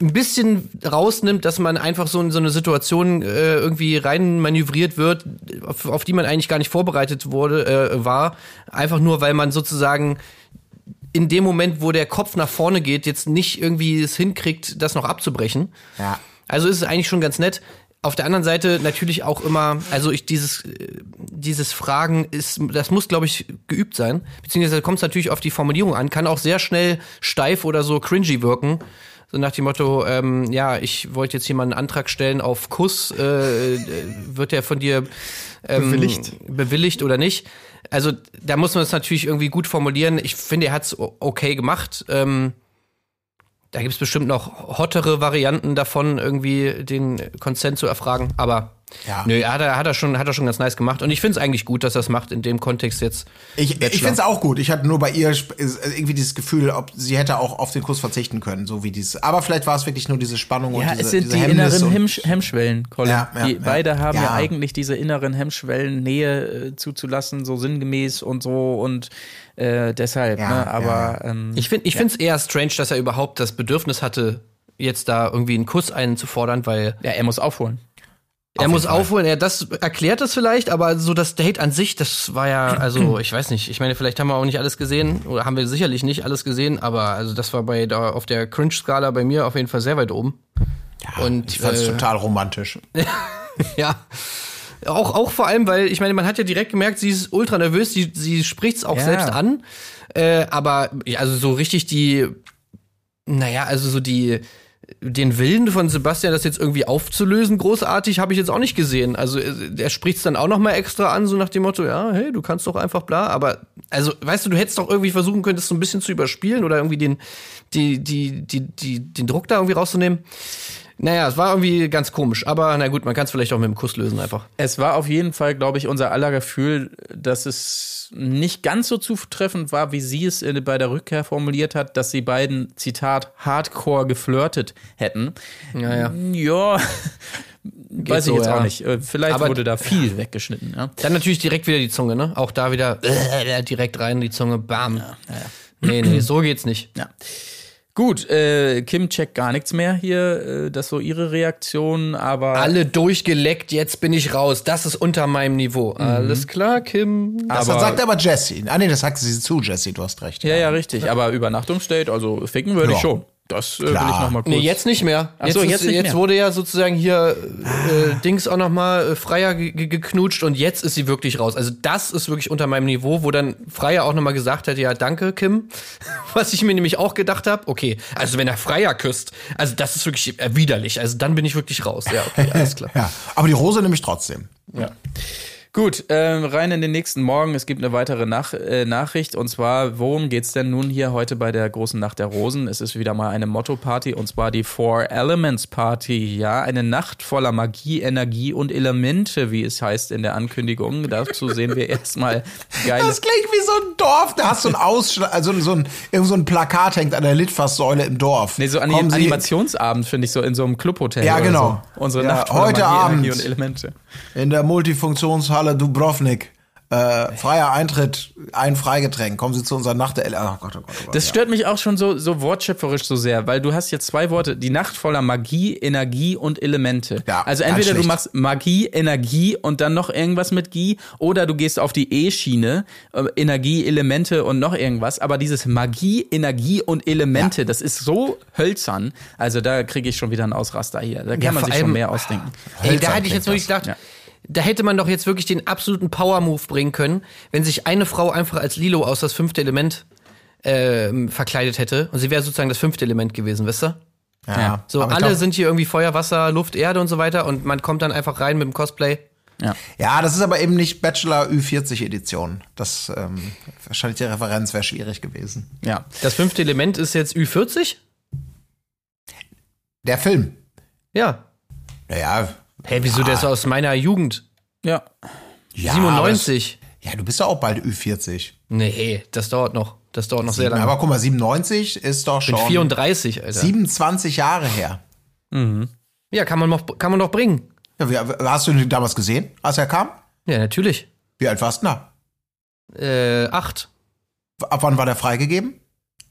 ein bisschen rausnimmt, dass man einfach so in so eine Situation äh, irgendwie rein manövriert wird, auf, auf die man eigentlich gar nicht vorbereitet wurde, äh, war. Einfach nur, weil man sozusagen in dem Moment, wo der Kopf nach vorne geht, jetzt nicht irgendwie es hinkriegt, das noch abzubrechen. Ja. Also ist es eigentlich schon ganz nett. Auf der anderen Seite natürlich auch immer, also ich dieses äh, dieses Fragen ist, das muss glaube ich geübt sein, beziehungsweise kommt es natürlich auf die Formulierung an, kann auch sehr schnell steif oder so cringy wirken. So nach dem Motto, ähm, ja, ich wollte jetzt hier mal einen Antrag stellen auf Kuss, äh, äh, wird der von dir ähm, Bewilligt. bewilligt oder nicht? Also da muss man es natürlich irgendwie gut formulieren. Ich finde, er hat es okay gemacht. Ähm, da gibt es bestimmt noch hottere Varianten davon, irgendwie den Consent zu erfragen. Aber Ja. nö, hat er, hat, er schon, hat er schon ganz nice gemacht. Und ich finde es eigentlich gut, dass er es macht in dem Kontext jetzt. Ich, ich finde es auch gut. Ich hatte nur bei ihr äh, irgendwie dieses Gefühl, ob sie hätte auch auf den Kuss verzichten können, so wie dieses. Aber vielleicht war es wirklich nur diese Spannung Ja, und diese, es sind diese die Hemmnis inneren Hemmsch Hemmschwellen, Colin. Ja, ja, die ja. beide haben ja. Ja. eigentlich diese inneren Hemmschwellen, Nähe äh, zuzulassen, so sinngemäß und so und äh, deshalb, Ja, ne? Aber ja. ähm, Ich finde ich find's eher strange, dass er überhaupt das Bedürfnis hatte, jetzt da irgendwie einen Kuss einzufordern, weil ja, er muss aufholen. Er muss Fall. aufholen. Er das erklärt es vielleicht, aber so das Date an sich, das war ja, also ich weiß nicht. Ich meine, vielleicht haben wir auch nicht alles gesehen oder haben wir sicherlich nicht alles gesehen, aber also das war bei da auf der Cringe-Skala bei mir auf jeden Fall sehr weit oben. und Ich fand es äh, total romantisch. Ja. Auch, auch vor allem, weil ich meine, man hat ja direkt gemerkt, sie ist ultra nervös, sie, sie spricht es auch Ja. selbst an. Äh, aber ja, also so richtig die, naja, also so die, den Willen von Sebastian, das jetzt irgendwie aufzulösen, großartig, habe ich jetzt auch nicht gesehen. Also äh, er spricht es dann auch noch mal extra an, so nach dem Motto, ja, hey, du kannst doch einfach bla. Aber also, weißt du, du hättest doch irgendwie versuchen können, das so ein bisschen zu überspielen oder irgendwie den, die, die, die, die, den Druck da irgendwie rauszunehmen. Naja, es war irgendwie ganz komisch. Aber na gut, man kann es vielleicht auch mit dem Kuss lösen einfach. Es war auf jeden Fall, glaube ich, unser aller Gefühl, dass es nicht ganz so zutreffend war, wie sie es äh, bei der Rückkehr formuliert hat, dass sie beiden, Zitat, hardcore geflirtet hätten. Ja, ja. Ja, weiß so, ich jetzt ja. auch nicht. Äh, Vielleicht Aber- wurde da viel weggeschnitten. Ja. Dann natürlich direkt wieder die Zunge, ne? Auch da wieder äh, direkt rein die Zunge, bam. Nee, nee, so geht's nicht. Ja. Gut, äh, Kim checkt gar nichts mehr hier, äh, das so ihre Reaktion, aber Alle durchgeleckt, jetzt bin ich raus. Das ist unter meinem Niveau. Alles klar, Kim. Das aber- sagt aber Jessie. Ah, nee, das sagt sie zu, Jessie, du hast recht. ja, ja, richtig. Aber Übernachtungsdate, also ficken würde ich Ja. schon. Das äh, will ich Klar. noch mal kurz. Nee, jetzt nicht mehr. Ach so, ist- jetzt nicht jetzt mehr. wurde ja sozusagen hier äh, Dings auch noch mal äh, Freier ge ge geknutscht und jetzt ist sie wirklich raus. Also das ist wirklich unter meinem Niveau, wo dann Freier auch noch mal gesagt hat, ja, danke, Kim. Was ich mir nämlich auch gedacht habe, okay, also wenn er Freier küsst, also das ist wirklich widerlich. Also dann bin ich wirklich raus. Ja, okay, alles klar. Ja, aber die Rose nehme ich trotzdem. Ja. Gut, ähm, rein in den nächsten Morgen. Es gibt eine weitere Nach äh, Nachricht und zwar, worum geht's denn nun hier heute bei der großen Nacht der Rosen? Es ist wieder mal eine Motto-Party und zwar die Four Elements Party. Ja, eine Nacht voller Magie, Energie und Elemente, wie es heißt in der Ankündigung. Dazu sehen wir erstmal geile Das klingt wie so ein Dorf. Da hast du ein Ausschlag, also so ein, irgend so ein Plakat hängt an der Litfaßsäule im Dorf. Nee, so an Animationsabend finde ich so in so einem Clubhotel. Ja, genau. So. Unsere Ja, Nacht voller heute Magie, Abend. Energie und Elemente. In der Multifunktionshalle Dubrovnik. Äh, freier Eintritt, ein Freigetränk. Kommen Sie zu unserer Nacht der. L oh Gott, oh Gott, oh Gott. Das ja. stört mich auch schon so, so wortschöpferisch so sehr, weil du hast jetzt zwei Worte, die Nacht voller Magie, Energie und Elemente. Ja, also entweder du machst Magie, Energie und dann noch irgendwas mit Gie oder du gehst auf die E-Schiene, äh, Energie, Elemente und noch irgendwas, aber dieses Magie, Energie und Elemente, das ist so hölzern, also da kriege ich schon wieder einen Ausraster hier. Da kann Ja, man sich schon allem- mehr ausdenken. Ey, da hätte ich jetzt wirklich gedacht, da hätte man doch jetzt wirklich den absoluten Power-Move bringen können, wenn sich eine Frau einfach als Lilo aus das fünfte Element ähm, verkleidet hätte. Und sie wäre sozusagen das fünfte Element gewesen, wisst ihr? Ja. So, Aber ich alle glaub, sind hier irgendwie Feuer, Wasser, Luft, Erde und so weiter und man kommt dann einfach rein mit dem Cosplay. Ja. Ja, das ist aber eben nicht Bachelor Ü40 Edition. Das ähm, wahrscheinlich die Referenz wäre schwierig gewesen. Ja. Das fünfte Element ist jetzt Ü40? Der Film. Ja. Naja. Hä, wieso der ist aus meiner Jugend? Ja. ja 97. aber das- Ja, du bist ja auch bald Ü40. Nee, das dauert noch. Das dauert noch sehr lange. Aber guck mal, 97 ist doch ich bin schon 34, Alter. 27 Jahre her. Ja, kann man, noch, kann man noch bringen. Ja, wie, hast du ihn damals gesehen, als er kam? Ja, natürlich. Wie alt warst du da? Äh, acht. Ab wann war der freigegeben?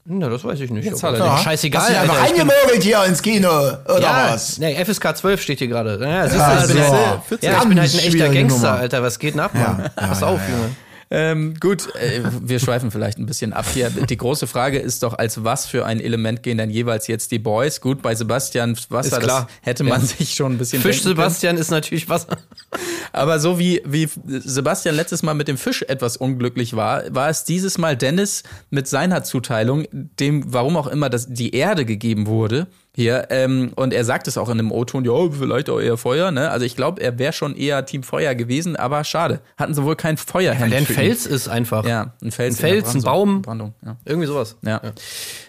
Na, das weiß ich nicht. Jetzt hat er ja. den Scheißegal, Hast du einfach eingemogelt hier ins Kino, oder ja, was? nee, FSK 12 steht hier gerade. Ja, siehst du, Ah, ich bin, so. halt, ja, ich bin halt ein echter Gangster, Nummer. Alter. Was geht denn ab, Mann? Pass auf, Junge. Ähm, gut, äh, wir schweifen vielleicht ein bisschen ab hier. Die große Frage ist doch, als was für ein Element gehen denn jeweils jetzt die Boys? Gut, bei Sebastian Wasser, Ist klar. das hätte man Ja. sich schon ein bisschen Fisch. Sebastian ist natürlich Wasser. Aber so wie, wie Sebastian letztes Mal mit dem Fisch etwas unglücklich war, war es dieses Mal Dennis mit seiner Zuteilung, dem, warum auch immer, das, die Erde gegeben wurde hier. Ähm, und er sagt es auch in einem O-Ton, ja, vielleicht auch eher Feuer. Ne? Also ich glaube, er wäre schon eher Team Feuer gewesen, aber schade. Hatten sie wohl kein Feuerhemd. Der ein für ihn. Fels ist einfach. Ja, ein Fels. Ein Fels, ein Baum. Brandung, ja. Irgendwie sowas. Ja.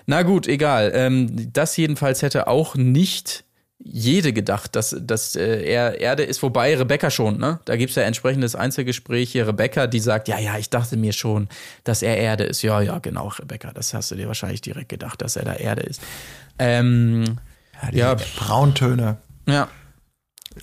Na gut, egal. Ähm, das jedenfalls hätte auch nicht jede gedacht, dass, dass äh, er Erde ist, wobei Rebecca schon, ne? Da gibt's ja entsprechendes Einzelgespräch hier. Rebecca, die sagt, ja, ja, ich dachte mir schon, dass er Erde ist. Ja, ja, genau, Rebecca, das hast du dir wahrscheinlich direkt gedacht, dass er da Erde ist. Ähm, ja, Brauntöne. ja.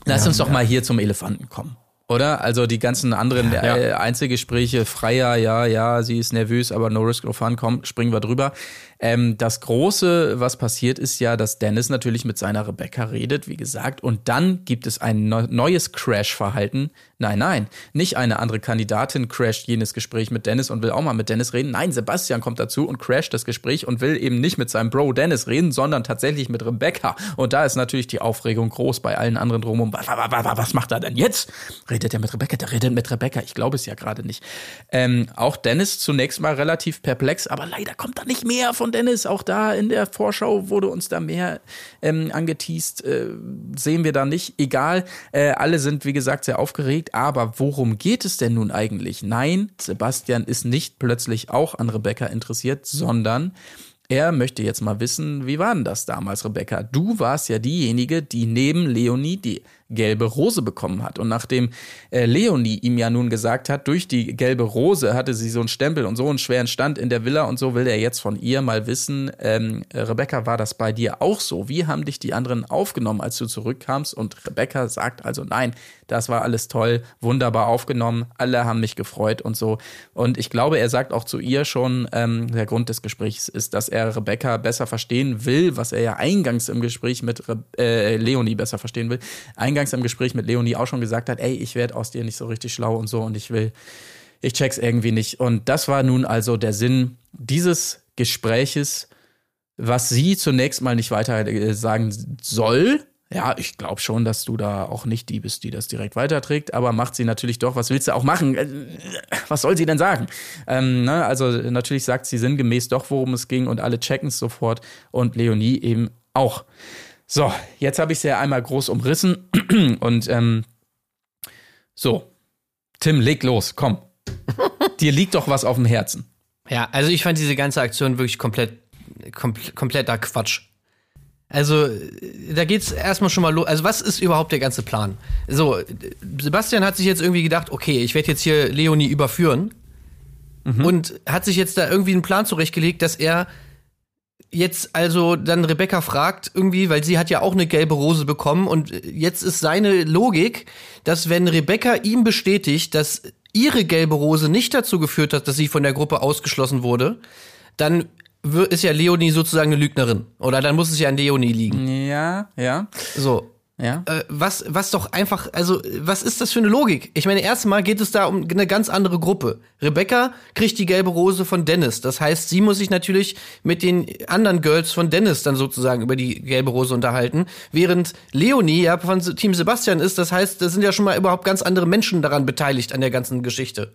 Lass uns doch mal hier zum Elefanten kommen. Oder? Also die ganzen anderen äh, Einzelgespräche, Freier, ja, ja, sie ist nervös, aber no risk, no fun, komm, springen wir drüber. Ähm, das Große, was passiert, ist ja, dass Dennis natürlich mit seiner Rebecca redet, wie gesagt, und dann gibt es ein neu- neues Crash-Verhalten. Nein, nein, nicht eine andere Kandidatin crasht jenes Gespräch mit Dennis und will auch mal mit Dennis reden. Nein, Sebastian kommt dazu und crasht das Gespräch und will eben nicht mit seinem Bro Dennis reden, sondern tatsächlich mit Rebecca. Und da ist natürlich die Aufregung groß bei allen anderen drumherum. Was, was, was, was macht er denn jetzt? Redet er mit Rebecca? Der redet mit Rebecca. Ich glaube es ja gerade nicht. Ähm, auch Dennis zunächst mal relativ perplex, aber leider kommt da nicht mehr von Dennis. Auch da in der Vorschau wurde uns da mehr ähm, angeteased. Äh, sehen wir da nicht. Egal. Äh, alle sind, wie gesagt, sehr aufgeregt. Aber worum geht es denn nun eigentlich? Nein, Sebastian ist nicht plötzlich auch an Rebecca interessiert, sondern er möchte jetzt mal wissen, wie war denn das damals, Rebecca? Du warst ja diejenige, die neben Leonie die gelbe Rose bekommen hat. Und nachdem äh, Leonie ihm ja nun gesagt hat, durch die gelbe Rose hatte sie so einen Stempel und so einen schweren Stand in der Villa und so, will er jetzt von ihr mal wissen, ähm, Rebecca, war das bei dir auch so? Wie haben dich die anderen aufgenommen, als du zurückkamst? Und Rebecca sagt also, nein, das war alles toll, wunderbar aufgenommen, alle haben mich gefreut und so. Und ich glaube, er sagt auch zu ihr schon, ähm, der Grund des Gesprächs ist, dass er Rebecca besser verstehen will, was er ja eingangs im Gespräch mit Re äh, Leonie besser verstehen will. Eingangs im Gespräch mit Leonie auch schon gesagt hat, ey, ich werde aus dir nicht so richtig schlau und so und ich will, ich check's irgendwie nicht. Und das war nun also der Sinn dieses Gespräches, was sie zunächst mal nicht weiter äh, sagen soll. Ja, ich glaube schon, dass du da auch nicht die bist, die das direkt weiterträgt, aber macht sie natürlich doch. Was willst du auch machen? Äh, Was soll sie denn sagen? Ähm, ne? Also natürlich sagt sie sinngemäß doch, worum es ging und alle checken es sofort und Leonie eben auch. So, jetzt habe ich es ja einmal groß umrissen und ähm, so, Tim, leg los, komm. Dir liegt doch was auf dem Herzen. Ja, also ich fand diese ganze Aktion wirklich komplett, komplett kompletter Quatsch. Also, da geht's erstmal schon mal los. Also, was ist überhaupt der ganze Plan? So, Sebastian hat sich jetzt irgendwie gedacht, okay, ich werde jetzt hier Leonie überführen und hat sich jetzt da irgendwie einen Plan zurechtgelegt, dass er jetzt also dann Rebecca fragt irgendwie, weil sie hat ja auch eine gelbe Rose bekommen und jetzt ist seine Logik, dass wenn Rebecca ihm bestätigt, dass ihre gelbe Rose nicht dazu geführt hat, dass sie von der Gruppe ausgeschlossen wurde, dann ist ja Leonie sozusagen eine Lügnerin. Oder dann muss es ja an Leonie liegen. Ja, ja, So. Ja. Äh, was, was doch einfach, also, was ist das für eine Logik? Ich meine, erstmal geht es da um eine ganz andere Gruppe. Rebecca kriegt die gelbe Rose von Dennis. Das heißt, sie muss sich natürlich mit den anderen Girls von Dennis dann sozusagen über die gelbe Rose unterhalten. Während Leonie ja von Team Sebastian ist, das heißt, da sind ja schon mal überhaupt ganz andere Menschen daran beteiligt an der ganzen Geschichte.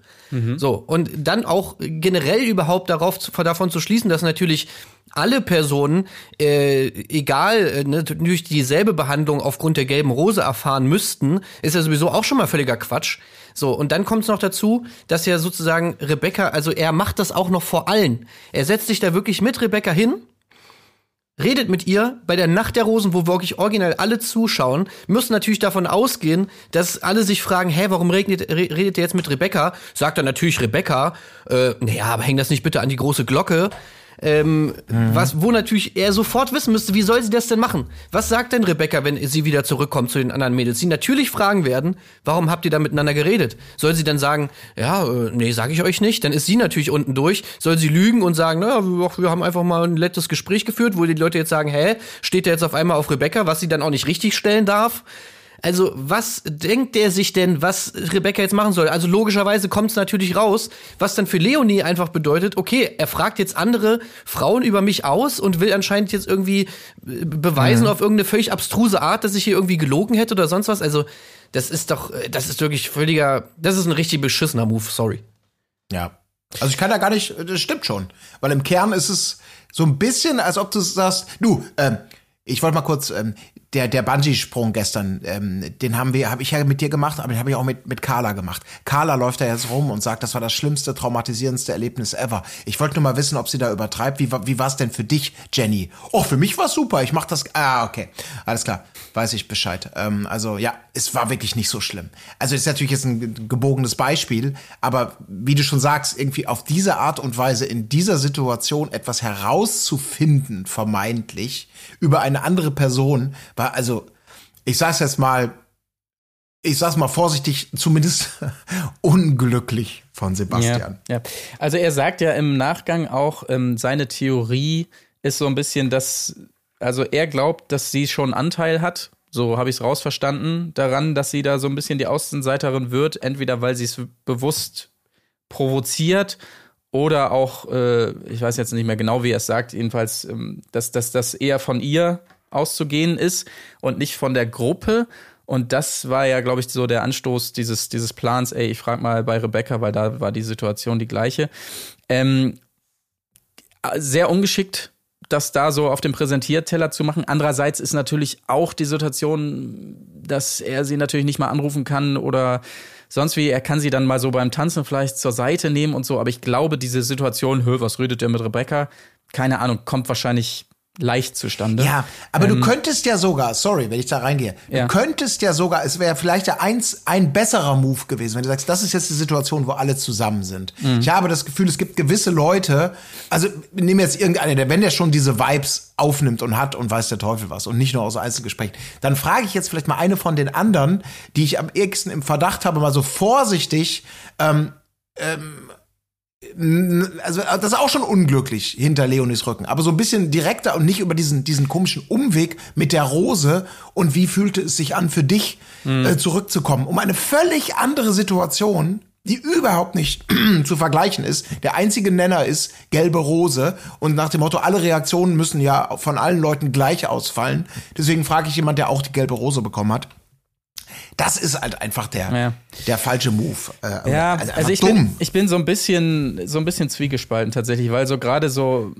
So. Und dann auch generell überhaupt darauf, davon zu schließen, dass natürlich alle Personen, äh, egal, äh, ne, durch dieselbe Behandlung aufgrund der gelben Rose erfahren müssten, ist ja sowieso auch schon mal völliger Quatsch. So, und dann kommt es noch dazu, dass ja sozusagen Rebecca, also er macht das auch noch vor allen. Er setzt sich da wirklich mit Rebecca hin redet mit ihr bei der Nacht der Rosen, wo wirklich original alle zuschauen, müssen natürlich davon ausgehen, dass alle sich fragen, hä, warum redet, redet ihr jetzt mit Rebecca? Sagt er natürlich Rebecca, äh, naja, aber häng das nicht bitte an die große Glocke. Ähm, mhm. was, wo natürlich er sofort wissen müsste, wie soll sie das denn machen? Was sagt denn Rebecca, wenn sie wieder zurückkommt zu den anderen Mädels? Sie natürlich fragen werden, warum habt ihr da miteinander geredet? Soll sie dann sagen, ja, äh, nee, sage ich euch nicht, dann ist sie natürlich unten durch. Soll sie lügen und sagen, naja, wir haben einfach mal ein nettes Gespräch geführt, wo die Leute jetzt sagen, hä, steht der jetzt auf einmal auf Rebecca, was sie dann auch nicht richtig stellen darf? Also, was denkt der sich denn, was Rebecca jetzt machen soll? Also, logischerweise kommt es natürlich raus, was dann für Leonie einfach bedeutet, okay, er fragt jetzt andere Frauen über mich aus und will anscheinend jetzt irgendwie äh, beweisen mhm. auf irgendeine völlig abstruse Art, dass ich hier irgendwie gelogen hätte oder sonst was. Also, das ist doch, das ist wirklich völliger, das ist ein richtig beschissener Move, sorry. Ja. Also, ich kann da gar nicht, das stimmt schon. Weil im Kern ist es so ein bisschen, als ob du sagst, du, ähm, ich wollte mal kurz, ähm, der, der Bungee-Sprung gestern, ähm, den haben wir, habe ich ja mit dir gemacht, aber den habe ich auch mit, mit Carla gemacht. Carla läuft da jetzt rum und sagt, das war das schlimmste, traumatisierendste Erlebnis ever. Ich wollte nur mal wissen, ob sie da übertreibt. Wie, wie war es denn für dich, Jenny? Oh, für mich war super. Ich mach das. Ah, okay. Alles klar. Weiß ich Bescheid. Ähm, also ja, es war wirklich nicht so schlimm. Also ist natürlich jetzt ein gebogenes Beispiel, aber wie du schon sagst, irgendwie auf diese Art und Weise in dieser Situation etwas herauszufinden, vermeintlich, über eine andere Person, also, ich sag's jetzt mal, ich sag's mal vorsichtig, zumindest unglücklich von Sebastian. Ja, ja. Also er sagt ja im Nachgang auch, ähm, seine Theorie ist so ein bisschen, dass, also er glaubt, dass sie schon Anteil hat. So habe ich es rausverstanden daran, dass sie da so ein bisschen die Außenseiterin wird, entweder weil sie es bewusst provoziert oder auch, äh, ich weiß jetzt nicht mehr genau, wie er es sagt, jedenfalls, ähm, dass das eher von ihr auszugehen ist und nicht von der Gruppe. Und das war ja, glaube ich, so der Anstoß dieses, dieses Plans, ey, ich frage mal bei Rebecca, weil da war die Situation die gleiche. Ähm, sehr ungeschickt, das da so auf dem Präsentierteller zu machen. Andererseits ist natürlich auch die Situation, dass er sie natürlich nicht mal anrufen kann oder sonst wie. Er kann sie dann mal so beim Tanzen vielleicht zur Seite nehmen und so. Aber ich glaube, diese Situation, hö, was redet der mit Rebecca? Keine Ahnung, kommt wahrscheinlich leicht zustande. Ja, aber ähm, du könntest ja sogar, sorry, wenn ich da reingehe, ja. du könntest ja sogar, es wäre vielleicht ja eins, ein besserer Move gewesen, wenn du sagst, das ist jetzt die Situation, wo alle zusammen sind. Mhm. Ich habe das Gefühl, es gibt gewisse Leute, also nehmen jetzt irgendeiner, der, wenn der schon diese Vibes aufnimmt und hat und weiß der Teufel was und nicht nur aus Einzelgesprächen, dann frage ich jetzt vielleicht mal eine von den anderen, die ich am ehesten im Verdacht habe, mal so vorsichtig, ähm, ähm, also das ist auch schon unglücklich hinter Leonis Rücken, aber so ein bisschen direkter und nicht über diesen diesen komischen Umweg mit der Rose und wie fühlte es sich an für dich mhm. äh, zurückzukommen, um eine völlig andere Situation, die überhaupt nicht zu vergleichen ist. Der einzige Nenner ist gelbe Rose und nach dem Motto alle Reaktionen müssen ja von allen Leuten gleich ausfallen. Deswegen frage ich jemand, der auch die gelbe Rose bekommen hat das ist halt einfach der, ja. der falsche Move. Äh, ja, also, also ich, dumm. Bin, ich bin so ein bisschen, so ein bisschen zwiegespalten tatsächlich, weil so gerade so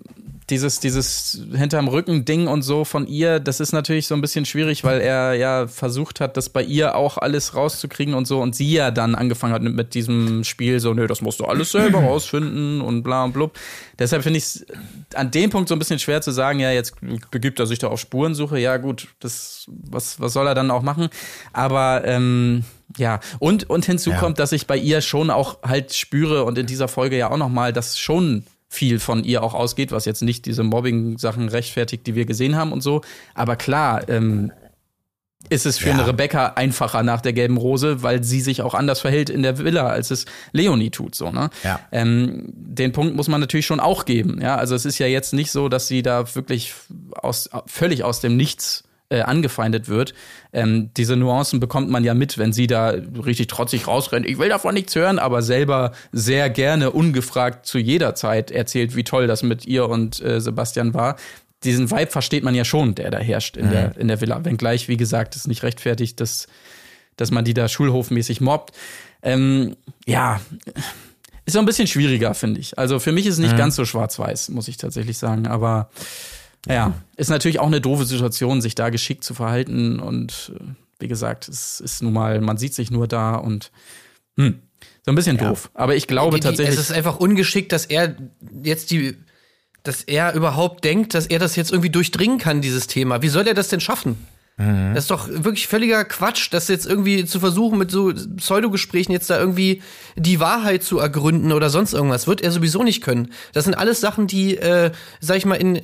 dieses, dieses hinterm Rücken Ding und so von ihr, das ist natürlich so ein bisschen schwierig, weil er ja versucht hat, das bei ihr auch alles rauszukriegen und so und sie ja dann angefangen hat mit diesem Spiel so, nö, das musst du alles selber rausfinden und bla und blub. Deshalb finde ich es an dem Punkt so ein bisschen schwer zu sagen, ja, jetzt begibt er sich da auf Spurensuche. Ja, gut, das, was, was soll er dann auch machen? Aber, ähm, ja, und, und hinzu ja. kommt, dass ich bei ihr schon auch halt spüre und in dieser Folge ja auch nochmal, dass schon viel von ihr auch ausgeht, was jetzt nicht diese Mobbing-Sachen rechtfertigt, die wir gesehen haben und so. Aber klar, ähm, ist es für ja. eine Rebecca einfacher nach der gelben Rose, weil sie sich auch anders verhält in der Villa, als es Leonie tut, so, ne? Ja. Ähm, den Punkt muss man natürlich schon auch geben, ja. Also es ist ja jetzt nicht so, dass sie da wirklich aus, völlig aus dem Nichts äh, angefeindet wird. Ähm, diese Nuancen bekommt man ja mit, wenn sie da richtig trotzig rausrennt. Ich will davon nichts hören, aber selber sehr gerne ungefragt zu jeder Zeit erzählt, wie toll das mit ihr und äh, Sebastian war. Diesen Vibe versteht man ja schon, der da herrscht in, mhm. der, in der Villa. Wenngleich, wie gesagt, es nicht rechtfertigt, dass, dass man die da schulhofmäßig mobbt. Ähm, ja, ist so ein bisschen schwieriger, finde ich. Also für mich ist es nicht mhm. ganz so schwarz-weiß, muss ich tatsächlich sagen. Aber ja, ist natürlich auch eine doofe Situation, sich da geschickt zu verhalten. Und äh, wie gesagt, es ist nun mal, man sieht sich nur da und hm, so ein bisschen ja. doof. Aber ich glaube die, die, tatsächlich. Es ist einfach ungeschickt, dass er jetzt die, dass er überhaupt denkt, dass er das jetzt irgendwie durchdringen kann, dieses Thema. Wie soll er das denn schaffen? Mhm. Das ist doch wirklich völliger Quatsch, das jetzt irgendwie zu versuchen, mit so Pseudogesprächen jetzt da irgendwie die Wahrheit zu ergründen oder sonst irgendwas. Wird er sowieso nicht können. Das sind alles Sachen, die, äh, sag ich mal, in äh,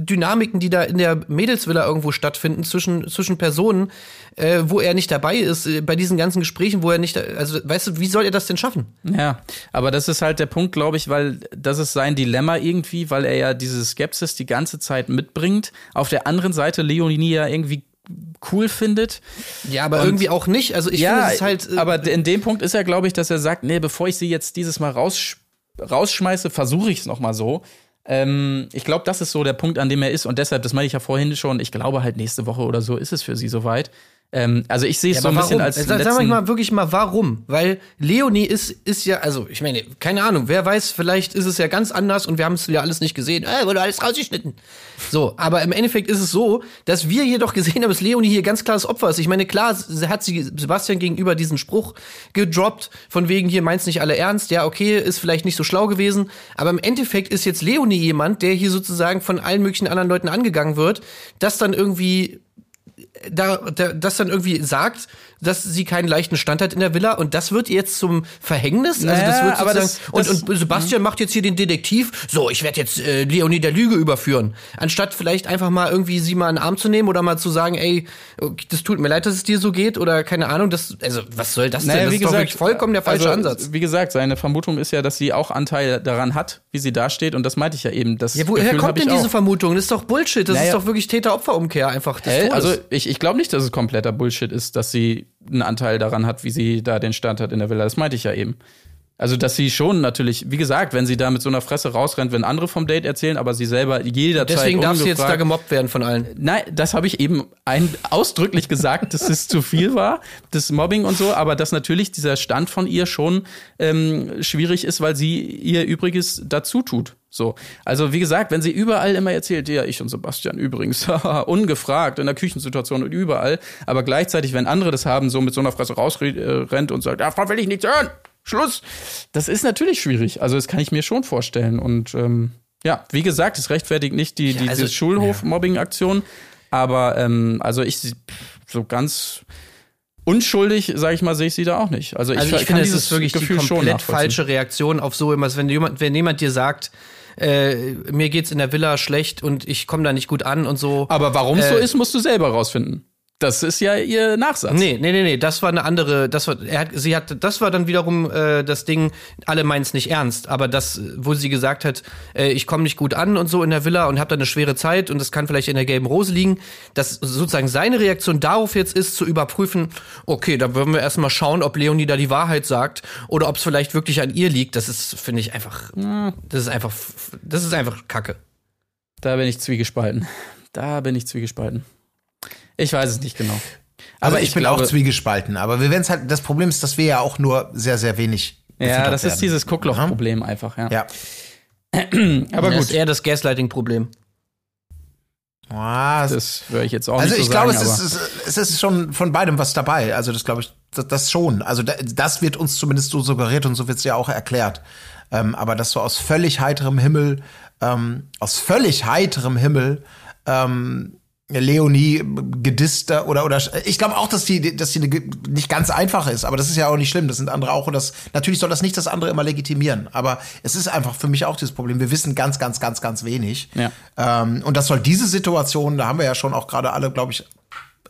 Dynamiken, die da in der Mädelsvilla irgendwo stattfinden, zwischen, zwischen Personen, äh, wo er nicht dabei ist, äh, bei diesen ganzen Gesprächen, wo er nicht, also weißt du, wie soll er das denn schaffen? Ja, aber das ist halt der Punkt, glaube ich, weil das ist sein Dilemma irgendwie, weil er ja diese Skepsis die ganze Zeit mitbringt. Auf der anderen Seite Leonie ja irgendwie cool findet. Ja, aber und irgendwie auch nicht. Also ich ja, finde es halt. Äh, aber in dem Punkt ist er, glaube ich, dass er sagt, nee, bevor ich sie jetzt dieses Mal raus, rausschmeiße, versuche ich es noch mal so. Ähm, ich glaube, das ist so der Punkt, an dem er ist. Und deshalb, das meine ich ja vorhin schon, ich glaube halt nächste Woche oder so ist es für sie soweit. Ähm, also ich sehe es ja, so ein bisschen als. Sag, sag mal wirklich mal, warum? Weil Leonie ist, ist ja, also ich meine, keine Ahnung, wer weiß, vielleicht ist es ja ganz anders und wir haben es ja alles nicht gesehen. Äh, wurde alles rausgeschnitten. So, aber im Endeffekt ist es so, dass wir hier doch gesehen haben, dass Leonie hier ganz klares Opfer ist. Ich meine, klar, hat sie Sebastian gegenüber diesen Spruch gedroppt, von wegen hier meint's nicht alle ernst. Ja, okay, ist vielleicht nicht so schlau gewesen. Aber im Endeffekt ist jetzt Leonie jemand, der hier sozusagen von allen möglichen anderen Leuten angegangen wird, das dann irgendwie da, da, das dann irgendwie sagt, dass sie keinen leichten Stand hat in der Villa und das wird jetzt zum Verhängnis. Also das wird aber das, und, das, und Sebastian macht jetzt hier den Detektiv. So, ich werde jetzt äh, Leonie der Lüge überführen, anstatt vielleicht einfach mal irgendwie sie mal in den Arm zu nehmen oder mal zu sagen, ey, das tut mir leid, dass es dir so geht oder keine Ahnung. Das, also was soll das naja, denn? Das ist gesagt, doch wirklich vollkommen der falsche also, Ansatz. Wie gesagt, seine Vermutung ist ja, dass sie auch Anteil daran hat, wie sie dasteht und das meinte ich ja eben. Das ja, woher Gefühl kommt denn diese Vermutung? Das ist doch Bullshit. Das naja. ist doch wirklich Täter-Opfer-Umkehr einfach. Äh, also ich, ich glaube nicht, dass es kompletter Bullshit ist, dass sie einen Anteil daran hat, wie sie da den Stand hat in der Villa. Das meinte ich ja eben. Also, dass sie schon natürlich, wie gesagt, wenn sie da mit so einer Fresse rausrennt, wenn andere vom Date erzählen, aber sie selber jederzeit. Deswegen darf sie jetzt da gemobbt werden von allen. Nein, das habe ich eben ein, ausdrücklich gesagt, dass es zu viel war, das Mobbing und so, aber dass natürlich dieser Stand von ihr schon ähm, schwierig ist, weil sie ihr Übriges dazu tut. So. Also, wie gesagt, wenn sie überall immer erzählt, ja, ich und Sebastian übrigens, ungefragt, in der Küchensituation und überall, aber gleichzeitig, wenn andere das haben, so mit so einer Fresse rausrennt und sagt, davon will ich nichts hören Schluss. Das ist natürlich schwierig. Also das kann ich mir schon vorstellen. Und ähm, ja, wie gesagt, es rechtfertigt nicht die, die, ja, also, diese Schulhof-Mobbing-Aktion. Aber ähm, also ich so ganz unschuldig, sage ich mal, sehe ich sie da auch nicht. Also ich, also ich finde, es ist wirklich Gefühl die komplett falsche Reaktion auf so immer, wenn jemand, wenn jemand dir sagt, äh, mir geht's in der Villa schlecht und ich komme da nicht gut an und so. Aber warum es äh, so ist, musst du selber rausfinden. Das ist ja ihr Nachsatz. Nee, nee, nee, nee, das war eine andere, das war, er hat, sie hat, das war dann wiederum äh, das Ding, alle meinen es nicht ernst, aber das, wo sie gesagt hat, äh, ich komme nicht gut an und so in der Villa und habe dann eine schwere Zeit und das kann vielleicht in der gelben Rose liegen, dass sozusagen seine Reaktion darauf jetzt ist, zu überprüfen, okay, da würden wir erstmal schauen, ob Leonie da die Wahrheit sagt oder ob es vielleicht wirklich an ihr liegt, das ist, finde ich, einfach, das ist einfach, das ist einfach Kacke. Da bin ich zwiegespalten. Da bin ich zwiegespalten. Ich weiß es nicht genau. Also aber ich, ich bin glaube, auch zwiegespalten. Aber wir werden es halt, das Problem ist, dass wir ja auch nur sehr, sehr wenig. Ja, das werden. ist dieses Guckloch-Problem einfach, ja. Ja. aber gut. Das ist eher das Gaslighting-Problem. Ah, das höre ich jetzt auch also nicht Also ich glaube, es, ist, es ist schon von beidem was dabei. Also das glaube ich, das, das, schon. Also das wird uns zumindest so suggeriert und so wird es ja auch erklärt. Ähm, aber das so aus völlig heiterem Himmel, ähm, aus völlig heiterem Himmel ähm, Leonie gedisster oder oder ich glaube auch, dass die dass die nicht ganz einfach ist, aber das ist ja auch nicht schlimm. Das sind andere auch und das natürlich soll das nicht das andere immer legitimieren, aber es ist einfach für mich auch dieses Problem. Wir wissen ganz ganz ganz ganz wenig ja. ähm, und das soll diese Situation, da haben wir ja schon auch gerade alle, glaube ich,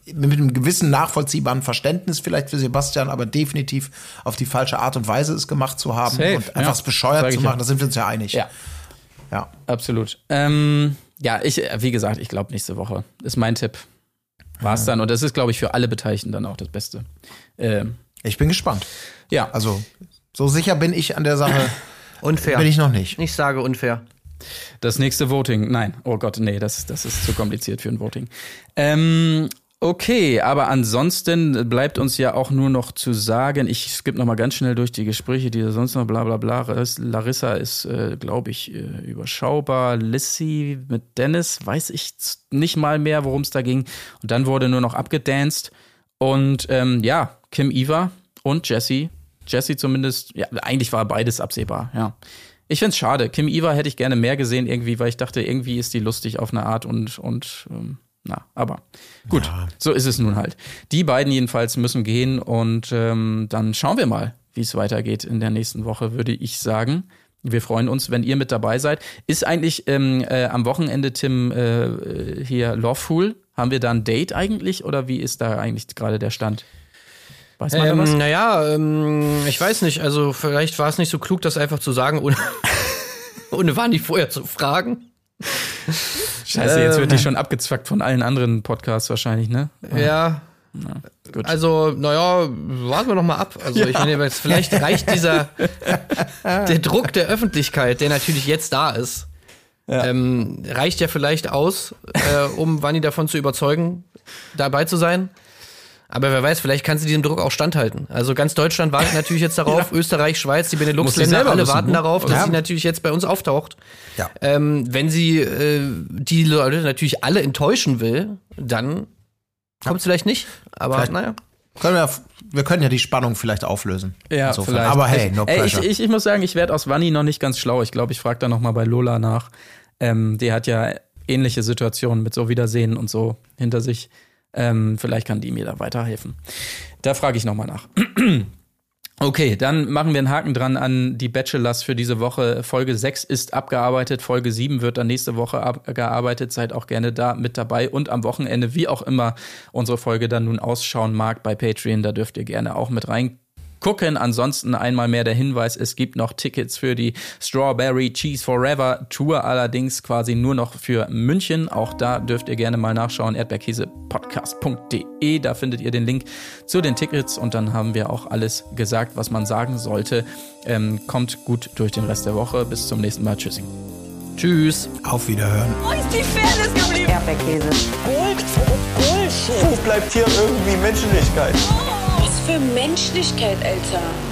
mit einem gewissen nachvollziehbaren Verständnis vielleicht für Sebastian, aber definitiv auf die falsche Art und Weise es gemacht zu haben Safe, und einfach ja. bescheuert zu machen. Ja. Da sind wir uns ja einig. Ja, ja, absolut. Ähm ja, ich, äh, wie gesagt, ich glaube nächste Woche. Ist mein Tipp. War es dann. Und das ist, glaube ich, für alle Beteiligten dann auch das Beste. Ähm, ich bin gespannt. Ja. Also, so sicher bin ich an der Sache. Unfair. Bin ich noch nicht. Ich sage unfair. Das nächste Voting, nein. Oh Gott, nee, das, das ist zu kompliziert für ein Voting. Ähm, Okay, aber ansonsten bleibt uns ja auch nur noch zu sagen, ich skippe noch mal ganz schnell durch die Gespräche, die sonst noch bla bla bla. Larissa ist, äh, glaube ich, äh, überschaubar. Lissy mit Dennis, weiß ich nicht mal mehr, worum es da ging. Und dann wurde nur noch abgedanced. Und ähm, ja, Kim Eva und Jesse. Jesse zumindest, ja, eigentlich war beides absehbar, ja. Ich find's schade. Kim Eva hätte ich gerne mehr gesehen irgendwie, weil ich dachte, irgendwie ist die lustig auf eine Art und, und ähm, na, aber gut, ja. so ist es nun halt. Die beiden jedenfalls müssen gehen und ähm, dann schauen wir mal, wie es weitergeht in der nächsten Woche, würde ich sagen. Wir freuen uns, wenn ihr mit dabei seid. Ist eigentlich ähm, äh, am Wochenende, Tim, äh, hier Lawful? Haben wir da ein Date eigentlich oder wie ist da eigentlich gerade der Stand? Weiß man ähm, da was? Naja, ähm, ich weiß nicht. Also vielleicht war es nicht so klug, das einfach zu sagen, ohne, ohne Wani vorher zu fragen. Scheiße, jetzt wird die ähm. schon abgezwackt von allen anderen Podcasts wahrscheinlich, ne? Ja. Na, also, naja, warten wir noch mal ab. Also, ja. ich meine, vielleicht reicht dieser der Druck der Öffentlichkeit, der natürlich jetzt da ist, ja. ähm, reicht ja vielleicht aus, äh, um Wanni davon zu überzeugen, dabei zu sein. Aber wer weiß, vielleicht kann sie diesem Druck auch standhalten. Also ganz Deutschland wartet natürlich jetzt darauf, ja. Österreich, Schweiz, die Benelux-Länder, alle warten ne? darauf, dass ja. sie natürlich jetzt bei uns auftaucht. Ja. Ähm, wenn sie äh, die Leute natürlich alle enttäuschen will, dann kommt es vielleicht nicht. Aber vielleicht naja. Können wir, wir können ja die Spannung vielleicht auflösen. Ja, Insofern. vielleicht. Aber hey, no pressure. Ich, ich, ich muss sagen, ich werde aus Wanni noch nicht ganz schlau. Ich glaube, ich frage da noch mal bei Lola nach. Ähm, die hat ja ähnliche Situationen mit so Wiedersehen und so hinter sich. Ähm, vielleicht kann die mir da weiterhelfen. Da frage ich nochmal nach. Okay, dann machen wir einen Haken dran an die Bachelors für diese Woche. Folge 6 ist abgearbeitet, Folge 7 wird dann nächste Woche abgearbeitet. Seid auch gerne da mit dabei und am Wochenende, wie auch immer unsere Folge dann nun ausschauen mag bei Patreon, da dürft ihr gerne auch mit rein gucken. Ansonsten einmal mehr der Hinweis, es gibt noch Tickets für die Strawberry Cheese Forever Tour, allerdings quasi nur noch für München. Auch da dürft ihr gerne mal nachschauen, erdbeerkäsepodcast.de. Da findet ihr den Link zu den Tickets und dann haben wir auch alles gesagt, was man sagen sollte. Ähm, kommt gut durch den Rest der Woche. Bis zum nächsten Mal. Tschüss. Tschüss. Auf Wiederhören. Wo ist die Fairness geblieben? Erdbeerkäse. Gold. Bullshit. Wo bleibt hier irgendwie Menschlichkeit? Für Menschlichkeit, Alter.